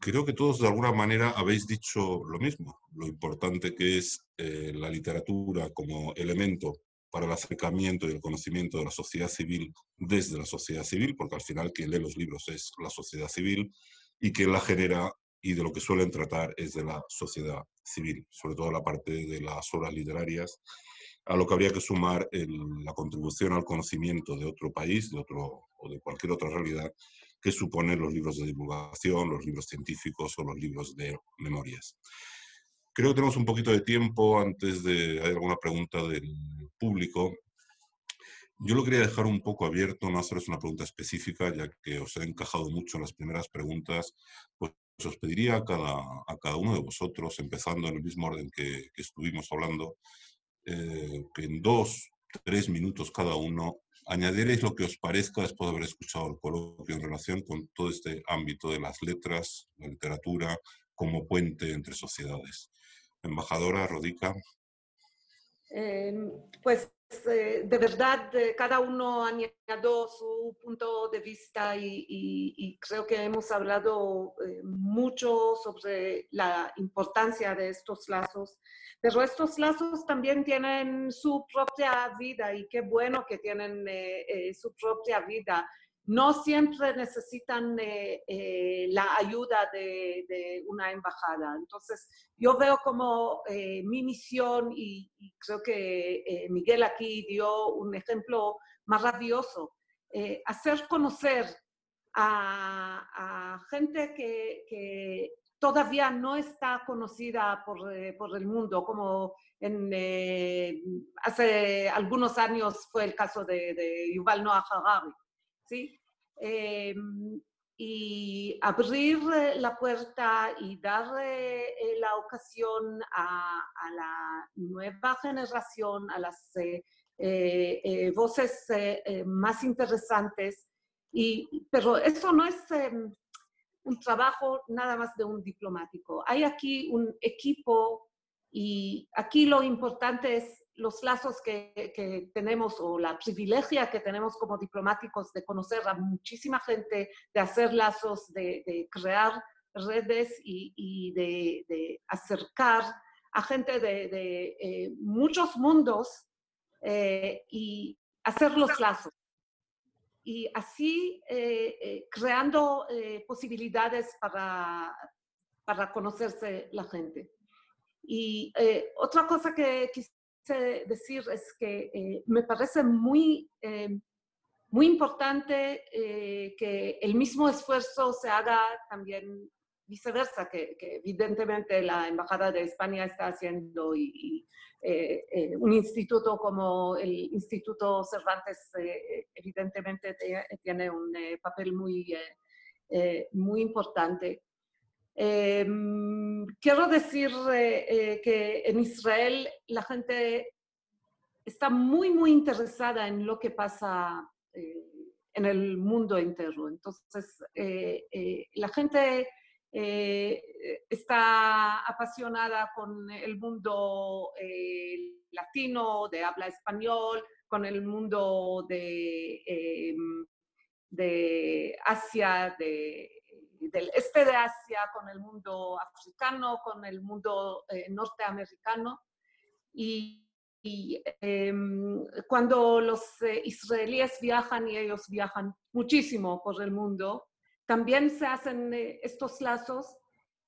creo que todos de alguna manera habéis dicho lo mismo, lo importante que es eh, la literatura como elemento para el acercamiento y el conocimiento de la sociedad civil desde la sociedad civil, porque al final quien lee los libros es la sociedad civil y quien la genera y de lo que suelen tratar es de la sociedad civil, sobre todo la parte de las obras literarias, a lo que habría que sumar la contribución al conocimiento de otro país, de otro o de cualquier otra realidad que suponen los libros de divulgación, los libros científicos o los libros de memorias. Creo que tenemos un poquito de tiempo antes de hay alguna pregunta del público. Yo lo quería dejar un poco abierto, no haceros una pregunta específica, ya que os he encajado mucho en las primeras preguntas. Pues os pediría a cada, a cada uno de vosotros, empezando en el mismo orden que, estuvimos hablando, eh, en dos, tres minutos cada uno añadiréis lo que os parezca después de haber escuchado el coloquio en relación con todo este ámbito de las letras, la literatura, como puente entre sociedades. Embajadora Rodica. Em, pues eh, de verdad eh, cada uno añadió su punto de vista y, creo que hemos hablado eh, mucho sobre la importancia de estos lazos, pero estos lazos también tienen su propia vida y qué bueno que tienen su propia vida no siempre necesitan eh, eh, la ayuda de, una embajada. Entonces, yo veo como eh, mi misión, y, creo que Miguel aquí dio un ejemplo maravilloso, hacer conocer a, gente que, todavía no está conocida por, el mundo, como hace algunos años fue el caso de, de Yuval Noah Harari. ¿sí? Em, y abrir eh, la puerta y dar eh, la ocasión a, la nueva generación, a las eh, voces más interesantes. Y, pero eso no es un trabajo nada más de un diplomático. Hay aquí un equipo y aquí lo importante es los lazos que, tenemos o la privilegia que tenemos como diplomáticos de conocer a muchísima gente, de hacer lazos, de, crear redes y, de, acercar a gente de, eh, muchos mundos eh, y hacer los lazos. Y así eh, creando posibilidades para, para conocerse la gente. Y otra cosa que decir es que eh, me parece muy, eh, muy importante eh, que el mismo esfuerzo se haga también viceversa, que, evidentemente la Embajada de España está haciendo y, un instituto como el Instituto Cervantes evidentemente tiene un papel muy, muy importante. Em, quiero decir eh, eh, que en Israel la gente está muy, muy interesada en lo que pasa eh, en el mundo entero. Entonces, la gente está apasionada con el mundo latino, de habla español, con el mundo de, em, de Asia, de del este de Asia, con el mundo africano, con el mundo eh, norteamericano. Y, em, cuando los eh, israelíes viajan, y ellos viajan muchísimo por el mundo, también se hacen eh, estos lazos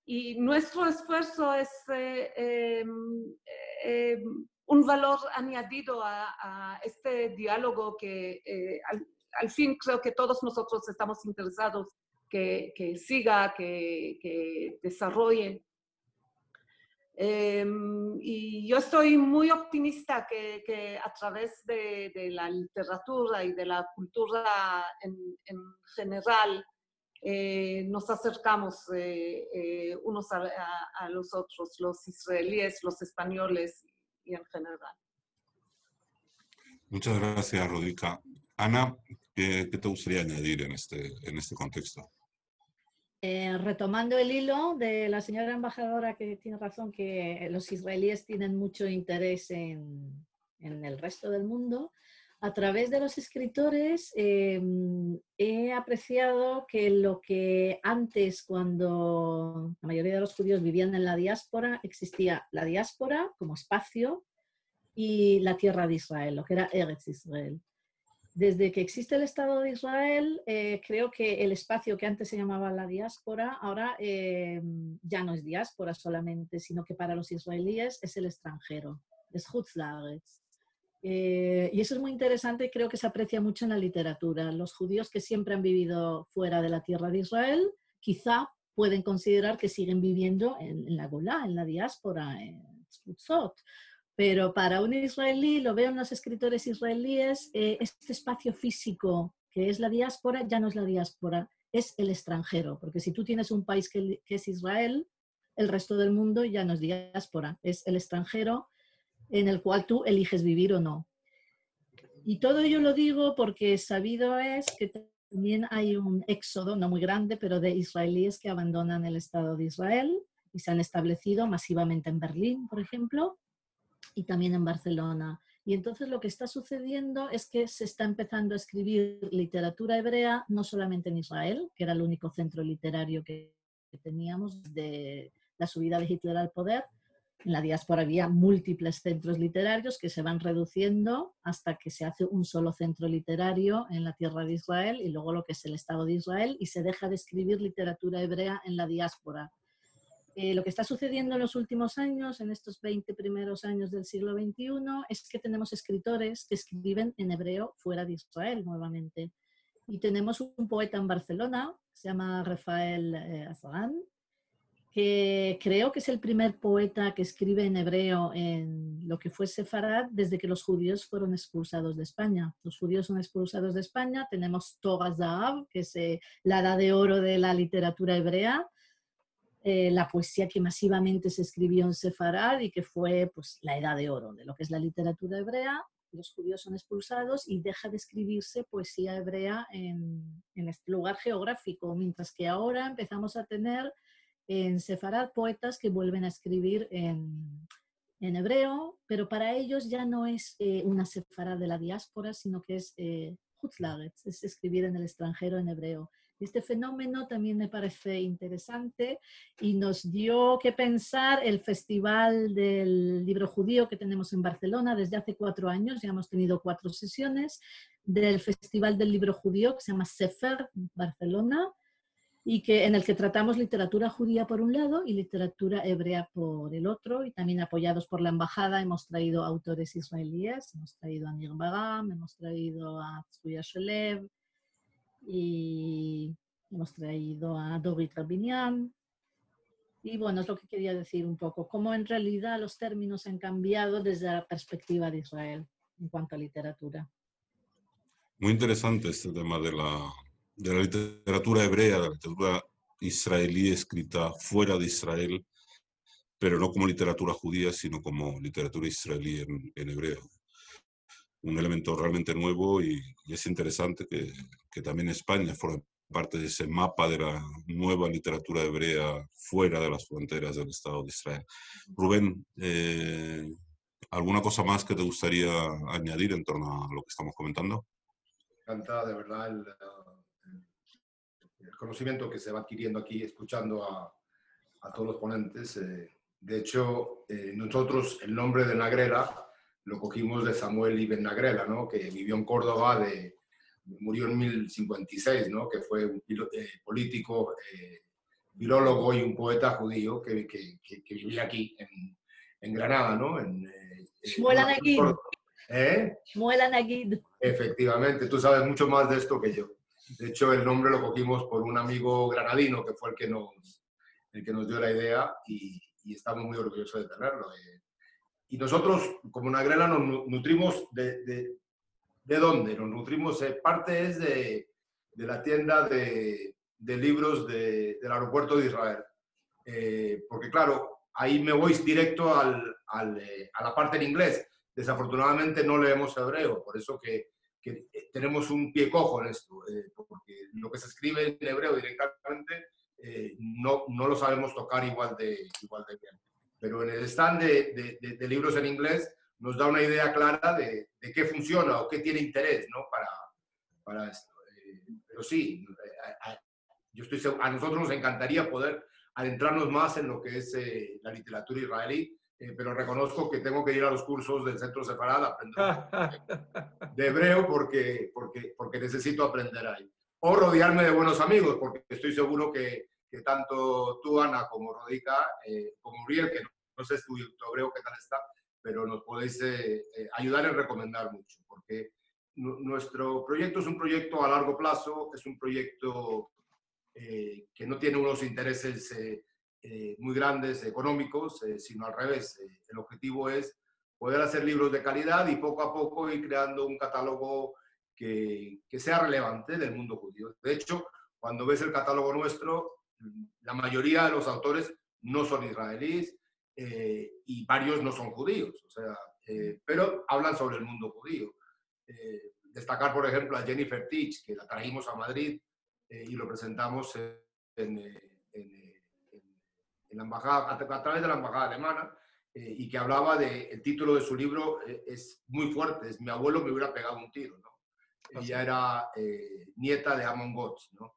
y nuestro esfuerzo es em, em, un valor añadido a, este diálogo que al, al, fin creo que todos nosotros estamos interesados que, siga, que, que desarrolle. Em, y yo estoy muy optimista que, que a través de, la literatura y de la cultura en, en general eh, nos acercamos eh, eh, unos a, los otros, los israelíes, los españoles y en general. Muchas gracias, Rodica. Ana, ¿qué, ¿qué, te gustaría añadir en este, en este contexto? Eh, retomando el hilo de la señora embajadora que tiene razón que los israelíes tienen mucho interés en, en el resto del mundo, a través de los escritores eh, he apreciado que lo que antes, cuando la mayoría de los judíos vivían en la diáspora, existía la diáspora como espacio y la tierra de Israel, lo que era Eretz Israel desde que existe el Estado de Israel, eh, creo que el espacio que antes se llamaba la diáspora, ahora eh, ya no es diáspora solamente, sino que para los israelíes es el extranjero, es Hutzlaretz. Eh, y eso es muy interesante y creo que se aprecia mucho en la literatura. Los judíos que siempre han vivido fuera de la tierra de Israel, quizá pueden considerar que siguen viviendo en, la Golá, en la diáspora, en Sputzot, pero para un israelí, lo veo en los escritores israelíes, eh, este espacio físico que es la diáspora ya no es la diáspora, es el extranjero, porque si tú tienes un país que, que es Israel, el resto del mundo ya no es diáspora, es el extranjero en el cual tú eliges vivir o no. Y todo ello lo digo porque sabido es que también hay un éxodo, no muy grande, pero de israelíes que abandonan el Estado de Israel y se han establecido masivamente en Berlín, por ejemplo, y también en Barcelona. Y entonces lo que está sucediendo es que se está empezando a escribir literatura hebrea, no solamente en Israel, que era el único centro literario que teníamos de la subida de Hitler al poder. En la diáspora había múltiples centros literarios que se van reduciendo hasta que se hace un solo centro literario en la tierra de Israel y luego lo que es el Estado de Israel y se deja de escribir literatura hebrea en la diáspora eh, lo que está sucediendo en los últimos años, en estos 20 primeros años del siglo XXI, es que tenemos escritores que escriben en hebreo fuera de Israel nuevamente. Y tenemos un poeta en Barcelona, se llama Rafael eh, Azarán, que creo que es el primer poeta que escribe en hebreo en lo que fue Sefarad desde que los judíos fueron expulsados de España. Los judíos son expulsados de España, tenemos Zahav, que es eh, la edad de oro de la literatura hebrea, eh, la poesía que masivamente se escribió en Sefarad y que fue pues, la edad de oro de lo que es la literatura hebrea. Los judíos son expulsados y deja de escribirse poesía hebrea en, en este lugar geográfico, mientras que ahora empezamos a tener en Sefarad poetas que vuelven a escribir en, en hebreo, pero para ellos ya no es eh, una Sefarad de la diáspora, sino que es eh, es escribir en el extranjero en hebreo. Este fenómeno también me parece interesante y nos dio que pensar el Festival del Libro Judío que tenemos en Barcelona desde hace cuatro años, ya hemos tenido cuatro sesiones del Festival del Libro Judío que se llama Sefer Barcelona y que, en el que tratamos literatura judía por un lado y literatura hebrea por el otro, y también apoyados por la embajada hemos traído autores israelíes, hemos traído a Nir Bagam, hemos traído a Tzuya Shelev, y hemos traído a Dorit Rabinian. Y bueno, es lo que quería decir un poco, cómo en realidad los términos han cambiado desde la perspectiva de Israel en cuanto a literatura. Muy interesante este tema de la, de la literatura hebrea, de la literatura israelí escrita fuera de Israel, pero no como literatura judía, sino como literatura israelí en hebreo un elemento realmente nuevo y, y es interesante que, que, también España forme parte de ese mapa de la nueva literatura hebrea fuera de las fronteras del Estado de Israel. Rubén, eh, ¿alguna cosa más que te gustaría añadir en torno a lo que estamos comentando? Encanta, de verdad, el, el, conocimiento que se va adquiriendo aquí escuchando a, a todos los ponentes. Eh, de hecho, eh, nosotros el nombre de Nagrela lo cogimos de Samuel Ibn Nagrela, ¿no? que vivió en Córdoba, de, murió en 1056, ¿no? que fue un eh, político, eh, filólogo y un poeta judío que, que, que vivía aquí, en, en, Granada. ¿no? En, eh, Nagid. ¿Eh? Nagid. Efectivamente, tú sabes mucho más de esto que yo. De hecho, el nombre lo cogimos por un amigo granadino que fue el que nos, el que nos dio la idea y, estamos muy orgullosos de tenerlo. Y nosotros, como Nagrela, nos nutrimos de, de, de dónde? Nos nutrimos, parte es de, de la tienda de, de libros del aeropuerto de Israel. porque claro, ahí me voy directo al, al, a la parte en inglés. Desafortunadamente no leemos hebreo, por eso que que eh, tenemos un pie cojo en esto, eh, porque lo que se escribe en hebreo directamente eh, no, no lo sabemos tocar igual de, igual de bien. Pero en el stand de, de, libros en inglés nos da una idea clara de, de, qué funciona o qué tiene interés ¿no? para, para esto. pero sí, a, yo estoy a nosotros nos encantaría poder adentrarnos más en lo que es la literatura israelí eh, pero reconozco que tengo que ir a los cursos del Centro Separado a aprender de hebreo porque, porque, porque necesito aprender ahí. O rodearme de buenos amigos, porque estoy seguro que, que tanto tú, Ana, como Rodica, eh, como Uriel, que no, sé tu, tu, hebreo qué tal está, pero nos podéis eh, ayudar y recomendar mucho, porque nuestro proyecto es un proyecto a largo plazo, es un proyecto que no tiene unos intereses eh, muy grandes económicos, eh, sino al revés. Eh, el objetivo es poder hacer libros de calidad y poco a poco ir creando un catálogo que, que sea relevante del mundo judío. De hecho, cuando ves el catálogo nuestro, la mayoría de los autores no son israelíes y varios no son judíos, o sea, pero hablan sobre el mundo judío. destacar, por ejemplo, a Jennifer Teach, que la trajimos a Madrid y lo presentamos en, en en la embajada, a, través de la embajada alemana, eh, y que hablaba de, el título de su libro eh, es muy fuerte, es Mi abuelo me hubiera pegado un tiro, ¿no? Ella era eh, nieta de Amon Gotts, ¿no?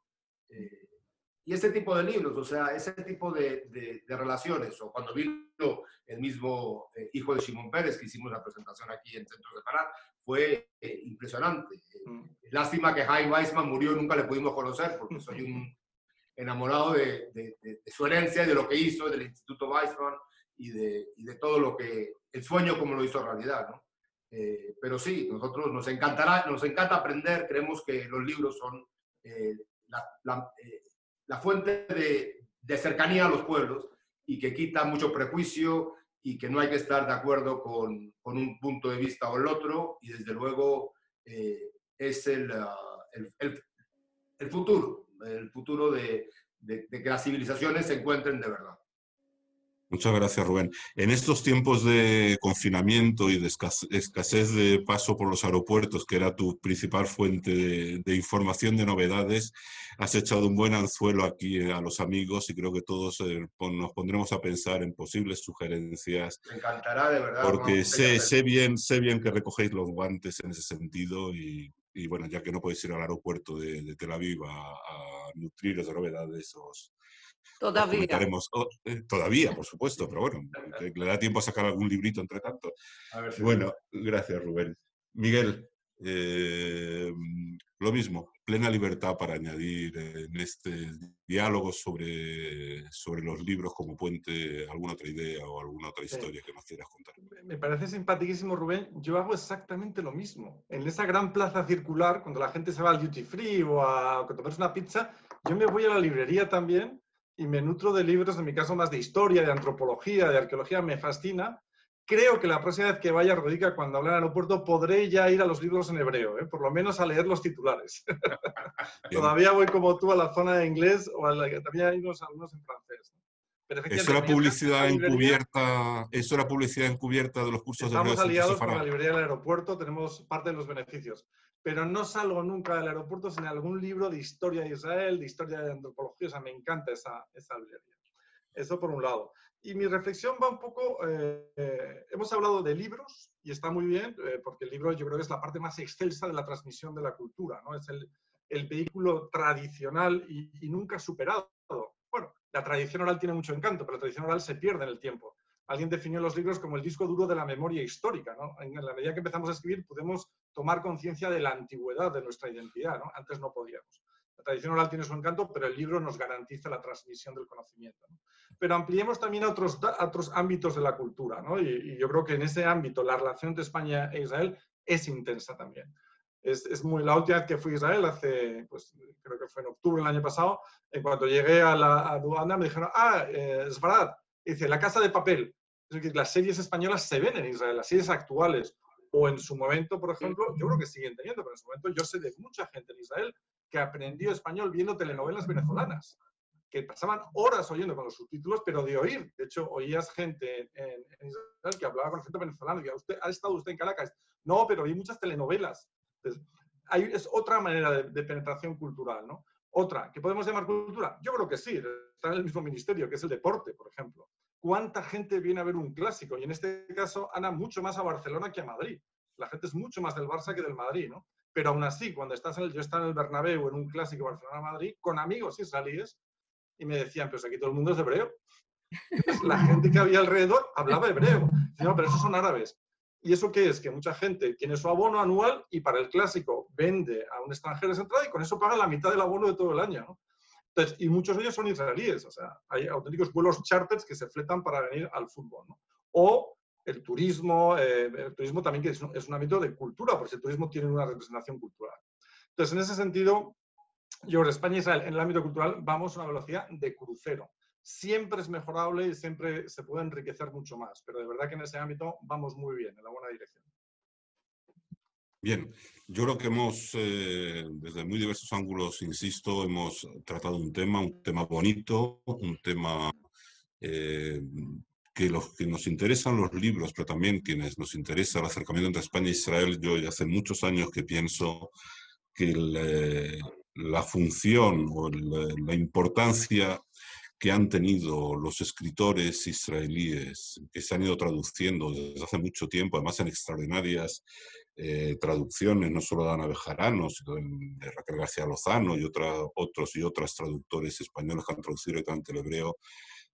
Y este tipo de libros, o sea, ese tipo de, de, relaciones, o cuando vino el mismo hijo de Simón Pérez, que hicimos la presentación aquí en Centro de Pará, fue impresionante. Mm. Lástima que Jaime Weissman murió y nunca le pudimos conocer, porque soy un enamorado de, de, su herencia, de lo que hizo, del Instituto Weizmann y de, y de todo lo que, el sueño como lo hizo realidad, ¿no? Eh, pero sí, nosotros nos encantará, nos encanta aprender, creemos que los libros son eh, la, la, eh, la, fuente de, de, cercanía a los pueblos y que quita mucho prejuicio y que no hay que estar de acuerdo con, con un punto de vista o el otro y desde luego es el, el, el, el futuro el futuro de, que las civilizaciones se encuentren de verdad. Muchas gracias, Rubén. En estos tiempos de confinamiento y de escasez de paso por los aeropuertos, que era tu principal fuente de, información de novedades, has echado un buen anzuelo aquí a los amigos y creo que todos eh, nos pondremos a pensar en posibles sugerencias. Me encantará, de verdad. Porque sé, sé, bien, sé bien que recogéis los guantes en ese sentido y, y bueno, ya que no podéis ir al aeropuerto de, Tel Aviv a, nutriros de novedades, os, Todavía. Oh, eh, todavía, por supuesto, pero bueno, le da tiempo a sacar algún librito entre tanto. bueno, gracias, Rubén. Miguel, eh, lo mismo, plena libertad para añadir en este diálogo sobre, sobre los libros como puente alguna otra idea o alguna otra historia que nos quieras contar. Me parece simpaticísimo, Rubén. Yo hago exactamente lo mismo. En esa gran plaza circular, cuando la gente se va al duty free o a, tomarse una pizza, yo me voy a la librería también y me nutro de libros, en mi caso más de historia, de antropología, de arqueología, me fascina creo que la próxima vez que vaya a Rodica, cuando hable en el aeropuerto, podré ya ir a los libros en hebreo, ¿eh? por lo menos a leer los titulares. Todavía voy como tú a la zona de inglés o a la que también hay unos algunos en francés. Eso era publicidad encubierta, eso era publicidad encubierta de los cursos de Estamos aliados con la librería del aeropuerto, tenemos parte de los beneficios. Pero no salgo nunca del aeropuerto sin algún libro de historia de Israel, de historia de antropología. O sea, me encanta esa, esa librería. Eso por un lado. Y mi reflexión va un poco, eh, hemos hablado de libros y está muy bien, eh, porque el libro yo creo que es la parte más excelsa de la transmisión de la cultura, ¿no? Es el, el vehículo tradicional y, y, nunca superado. La tradición oral tiene mucho encanto, pero la tradición oral se pierde en el tiempo. Alguien definió los libros como el disco duro de la memoria histórica. En la medida que empezamos a escribir podemos tomar conciencia de la antigüedad de nuestra identidad. Antes no podíamos. La tradición oral tiene su encanto, pero el libro nos garantiza la transmisión del conocimiento. Pero ampliemos también a otros, ámbitos de la cultura, ¿no? y, yo creo que en ese ámbito la relación entre España e Israel es intensa también. Es, es, muy, la última vez que fui a Israel, hace, pues creo que fue en octubre del año pasado, en cuanto llegué a la aduana me dijeron, ah, eh, es verdad, dice, La Casa de Papel. Las series españolas se ven en Israel, las series actuales. O en su momento, por ejemplo, yo creo que siguen teniendo, pero en su momento yo sé de mucha gente en Israel que aprendió español viendo telenovelas venezolanas, que pasaban horas oyendo con los subtítulos, pero de oír. De hecho, oías gente en, Israel que hablaba con acento venezolano y usted, ¿ha estado usted en Caracas? No, pero hay muchas telenovelas. Entonces, hay, es otra manera de, penetración cultural, ¿no? Otra, ¿que podemos llamar cultura? Yo creo que sí, está en el mismo ministerio, que es el deporte, por ejemplo. ¿Cuánta gente viene a ver un clásico? Y en este caso, Ana, mucho más a Barcelona que a Madrid. La gente es mucho más del Barça que del Madrid, ¿no? Pero aún así, cuando estás en el, yo estaba en el Bernabéu, en un clásico Barcelona-Madrid, con amigos israelíes, y me decían, pues aquí todo el mundo es hebreo. la gente que había alrededor hablaba hebreo. No, pero esos son árabes. ¿Y eso qué es? Que mucha gente tiene su abono anual y para el clásico vende a un extranjero esa entrada y con eso paga la mitad del abono de todo el año. y muchos de ellos son israelíes, o sea, hay auténticos vuelos charters que se fletan para venir al fútbol. O el turismo, eh, el turismo también que es un, ámbito de cultura, porque el turismo tiene una representación cultural. Entonces, en ese sentido, yo creo España y Israel en el ámbito cultural vamos a una velocidad de crucero siempre es mejorable y siempre se puede enriquecer mucho más, pero de verdad que en ese ámbito vamos muy bien, en la buena dirección. Bien, yo creo que hemos, eh, desde muy diversos ángulos, insisto, hemos tratado un tema, un tema bonito, un tema eh, que los que nos interesan los libros, pero también quienes nos interesa el acercamiento entre España e Israel, yo ya hace muchos años que pienso que la función o la importancia que han tenido los escritores israelíes que se han ido traduciendo desde hace mucho tiempo, además en extraordinarias eh, traducciones, no solo de Ana Bejarano, sino de Raquel García Lozano y otra, otros y otras traductores españoles que han traducido directamente el hebreo,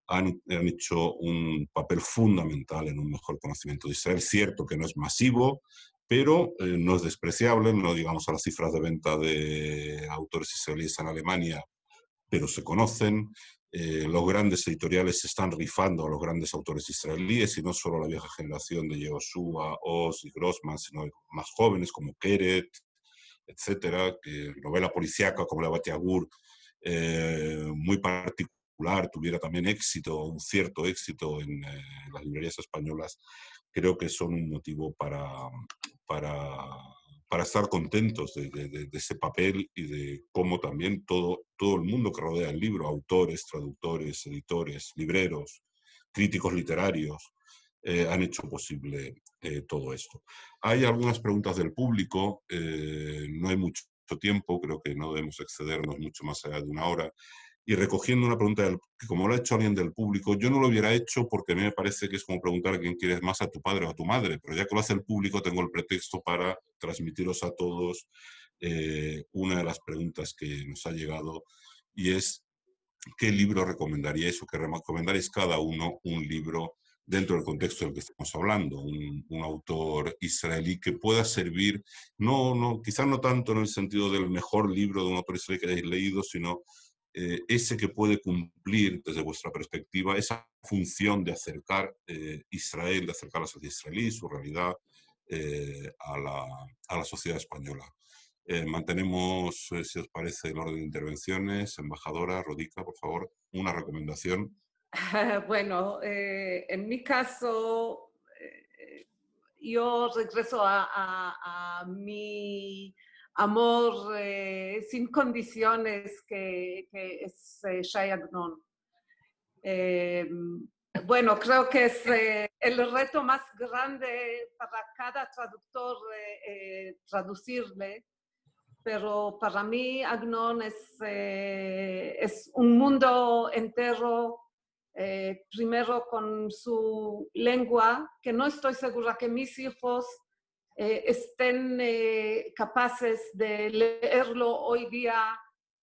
han, han, hecho un papel fundamental en un mejor conocimiento de Israel. Cierto que no es masivo, pero eh, no es despreciable, no digamos a las cifras de venta de autores israelíes en Alemania, pero se conocen. Eh, los grandes editoriales se están rifando a los grandes autores israelíes y no solo la vieja generación de Yehoshua, Oz y Grossman, sino más jóvenes como Keret, etcétera, que novela policíaca como la Batiagur, eh, muy particular, tuviera también éxito, un cierto éxito en eh, las librerías españolas, creo que son un motivo para, para para estar contentos de, ese papel y de cómo también todo, todo el mundo que rodea el libro, autores, traductores, editores, libreros, críticos literarios, eh, han hecho posible eh, todo esto. Hay algunas preguntas del público, eh, no hay mucho tiempo, creo que no debemos excedernos mucho más allá de una hora y recogiendo una pregunta que como lo ha hecho alguien del público, yo no lo hubiera hecho porque a mí me parece que es como preguntar a quién quieres más, a tu padre o a tu madre, pero ya que lo hace el público tengo el pretexto para transmitiros a todos eh, una de las preguntas que nos ha llegado y es ¿qué libro recomendaríais o qué recomendaréis cada uno un libro dentro del contexto del que estamos hablando, un, un, autor israelí que pueda servir, no, no, quizás no tanto en el sentido del mejor libro de un autor israelí que hayáis leído, sino eh, ese que puede cumplir desde vuestra perspectiva esa función de acercar eh, Israel, de acercar a la sociedad israelí, su realidad eh, a, la, a, la, sociedad española. mantenemos, si os parece, el orden de intervenciones. Embajadora Rodica, por favor, una recomendación. Bueno, en mi caso, yo regreso a, a, a mi amor eh, sin condiciones que, es eh, Shai Agnon. Eh, bueno, creo que es eh, el reto más grande para cada traductor traducirle, pero para mí Agnon es, es un mundo entero, primero con su lengua, que no estoy segura que mis hijos eh, estén eh, capaces de leerlo hoy día,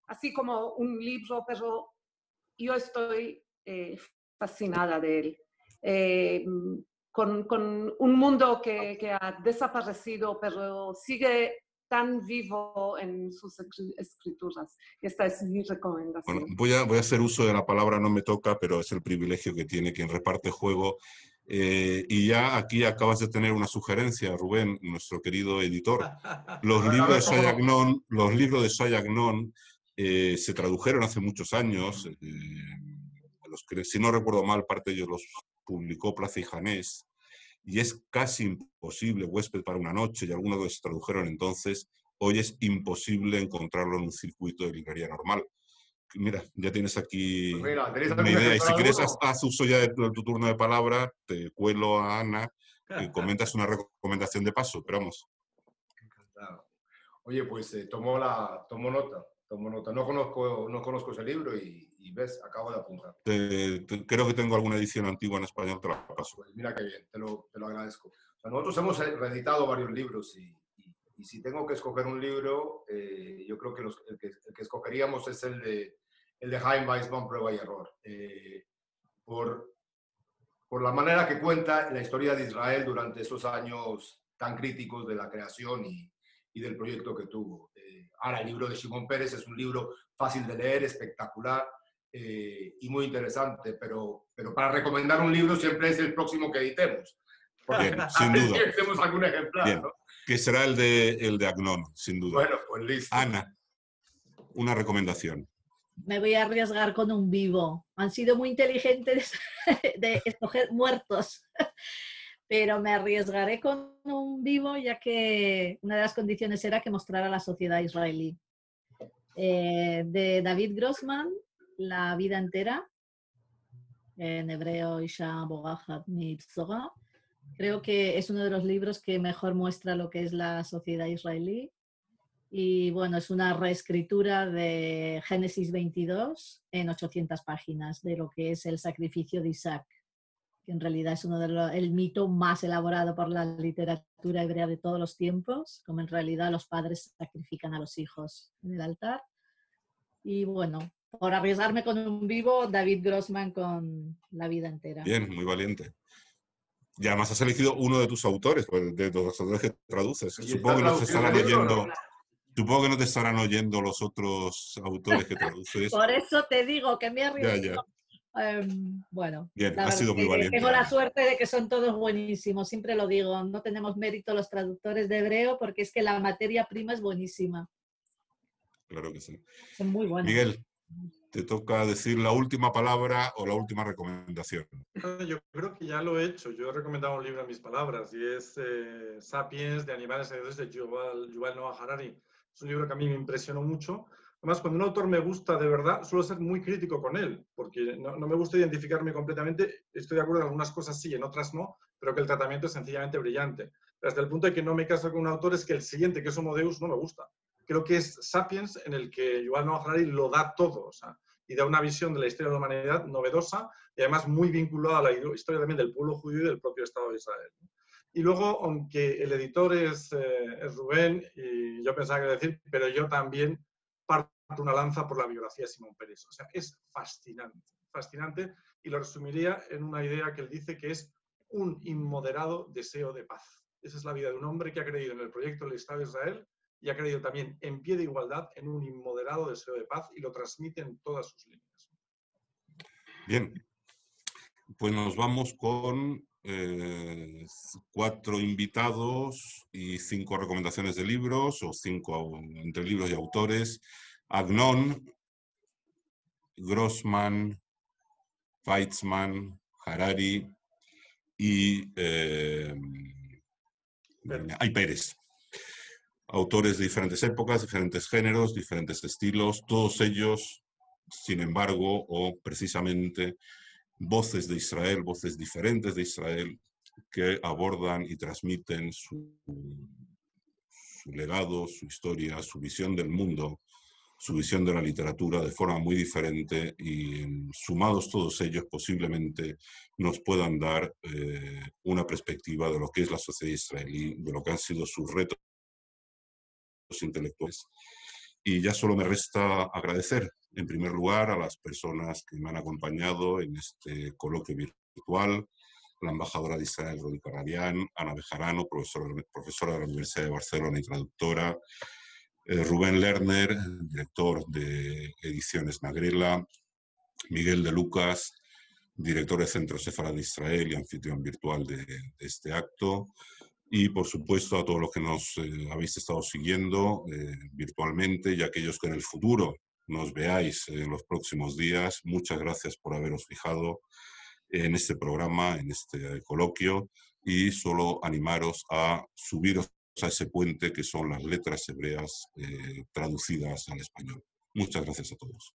así como un libro, pero yo estoy eh, fascinada de él. Eh, con, con, un mundo que, ha desaparecido, pero sigue tan vivo en sus escrituras. Esta es mi recomendación. Voy, a, voy a hacer uso de la palabra no me toca, pero es el privilegio que tiene quien reparte juego eh, y ya aquí acabas de tener una sugerencia, Rubén, nuestro querido editor. Los libros de Sayagnon, los libros de Sayagnon eh, se tradujeron hace muchos años, eh. Que, si no recuerdo mal, parte de ellos los publicó Plaza y Janés, y es casi imposible, Huésped para una noche, y algunos de ellos se tradujeron entonces, hoy es imposible encontrarlo en un circuito de librería normal. Mira, ya tienes aquí Pues mira, ¿tenéis una algún idea, y si quieres, haz, haz uso ya de tu, de tu turno de palabra, te cuelo a Ana y comentas una recomendación de paso, pero vamos. Encantado. Oye, pues eh, tomo, la, tomo nota, tomo nota. No conozco, no conozco ese libro y, y ves, acabo de apuntar. Te- te- creo que tengo alguna edición antigua en español, te la paso. Pues mira qué bien, te lo, te lo agradezco. O sea, nosotros hemos reeditado varios libros y, y- si tengo que escoger un libro, eh, yo creo que, los- el que el que escogeríamos es el de, el de Jaime Weissman, Prueba y Error. Eh, por, por la manera que cuenta la historia de Israel durante esos años tan críticos de la creación y, y del proyecto que tuvo. Eh, ahora, el libro de Simón Pérez es un libro fácil de leer, espectacular eh, y muy interesante, pero, pero para recomendar un libro siempre es el próximo que editemos. Porque Bien, sin duda. algún ejemplar. ¿no? Que será el de, el de Agnon, sin duda. Bueno, pues listo. Ana, una recomendación. Me voy a arriesgar con un vivo. Han sido muy inteligentes de escoger muertos, pero me arriesgaré con un vivo ya que una de las condiciones era que mostrara la sociedad israelí. Eh, de David Grossman, La vida entera, en hebreo Isha Bogachat Mitzora. Creo que es uno de los libros que mejor muestra lo que es la sociedad israelí y bueno, es una reescritura de Génesis 22 en 800 páginas de lo que es el sacrificio de Isaac, que en realidad es uno de los, el mito más elaborado por la literatura hebrea de todos los tiempos, como en realidad los padres sacrifican a los hijos en el altar. Y bueno, por arriesgarme con un vivo, David Grossman con La vida entera. Bien, muy valiente. Y además has elegido uno de tus autores, pues, de los autores que traduces. ¿Y Supongo que no te estarán oyendo. Supongo que no te estarán oyendo los otros autores que traduces. Por eso te digo que me Ya, arriesgo. ya. Em, bueno, Bien, la verdad sido muy valiente. Tengo la suerte de que son todos buenísimos, siempre lo digo. No tenemos mérito los traductores de hebreo porque es que la materia prima es buenísima. Claro que sí. Son muy buenos. Miguel, te toca decir la última palabra o la última recomendación. Yo creo que ya lo he hecho. Yo he recomendado un libro en mis palabras y es eh, Sapiens de Animales Dioses de Yuval, Yuval Noah Harari. Es un libro que a mí me impresionó mucho. Además, cuando un autor me gusta de verdad, suelo ser muy crítico con él, porque no, no me gusta identificarme completamente. Estoy de acuerdo en algunas cosas sí, en otras no, pero que el tratamiento es sencillamente brillante. Hasta el punto de que no me caso con un autor es que el siguiente, que es Homo Deus, no me gusta. Creo que es Sapiens en el que Yuval Noah Harari lo da todo, o sea, y da una visión de la historia de la humanidad novedosa y además muy vinculada a la historia también del pueblo judío y del propio Estado de Israel. Y luego, aunque el editor es, eh, Rubén, y yo pensaba que decir, pero yo también parto una lanza por la biografía de Simón Pérez. O sea, es fascinante, fascinante, y lo resumiría en una idea que él dice que es un inmoderado deseo de paz. Esa es la vida de un hombre que ha creído en el proyecto del Estado de Israel y ha creído también en pie de igualdad en un inmoderado deseo de paz y lo transmite en todas sus líneas. Bien, pues nos vamos con eh, cuatro invitados y cinco recomendaciones de libros, o cinco entre libros y autores. Agnon, Grossman, Weizmann, Harari y eh, ay, Pérez. Autores de diferentes épocas, diferentes géneros, diferentes estilos, todos ellos, sin embargo, o precisamente, voces de Israel, voces diferentes de Israel, que abordan y transmiten su, legado, su historia, su visión del mundo, su visión de la literatura de forma muy diferente y mm, sumados todos ellos posiblemente nos puedan dar eh, una perspectiva de lo que es la sociedad israelí, de lo que han sido sus retos intelectuales. Y ya solo me resta agradecer, en primer lugar, a las personas que me han acompañado en este coloquio virtual, la embajadora de Israel, Rodi Carradian, Ana Bejarano, profesora, profesora de la Universidad de Barcelona y traductora, eh, Rubén Lerner, director de Ediciones Nagrela, Miguel de Lucas, director del Centro Sefarad de Israel y anfitrión virtual de, de este acto, y por supuesto a todos los que nos eh, habéis estado siguiendo eh, virtualmente y aquellos que en el futuro nos veáis en los próximos días. Muchas gracias por haberos fijado en este programa, en este coloquio, y solo animaros a subiros a ese puente que son las letras hebreas eh, traducidas al español. Muchas gracias a todos.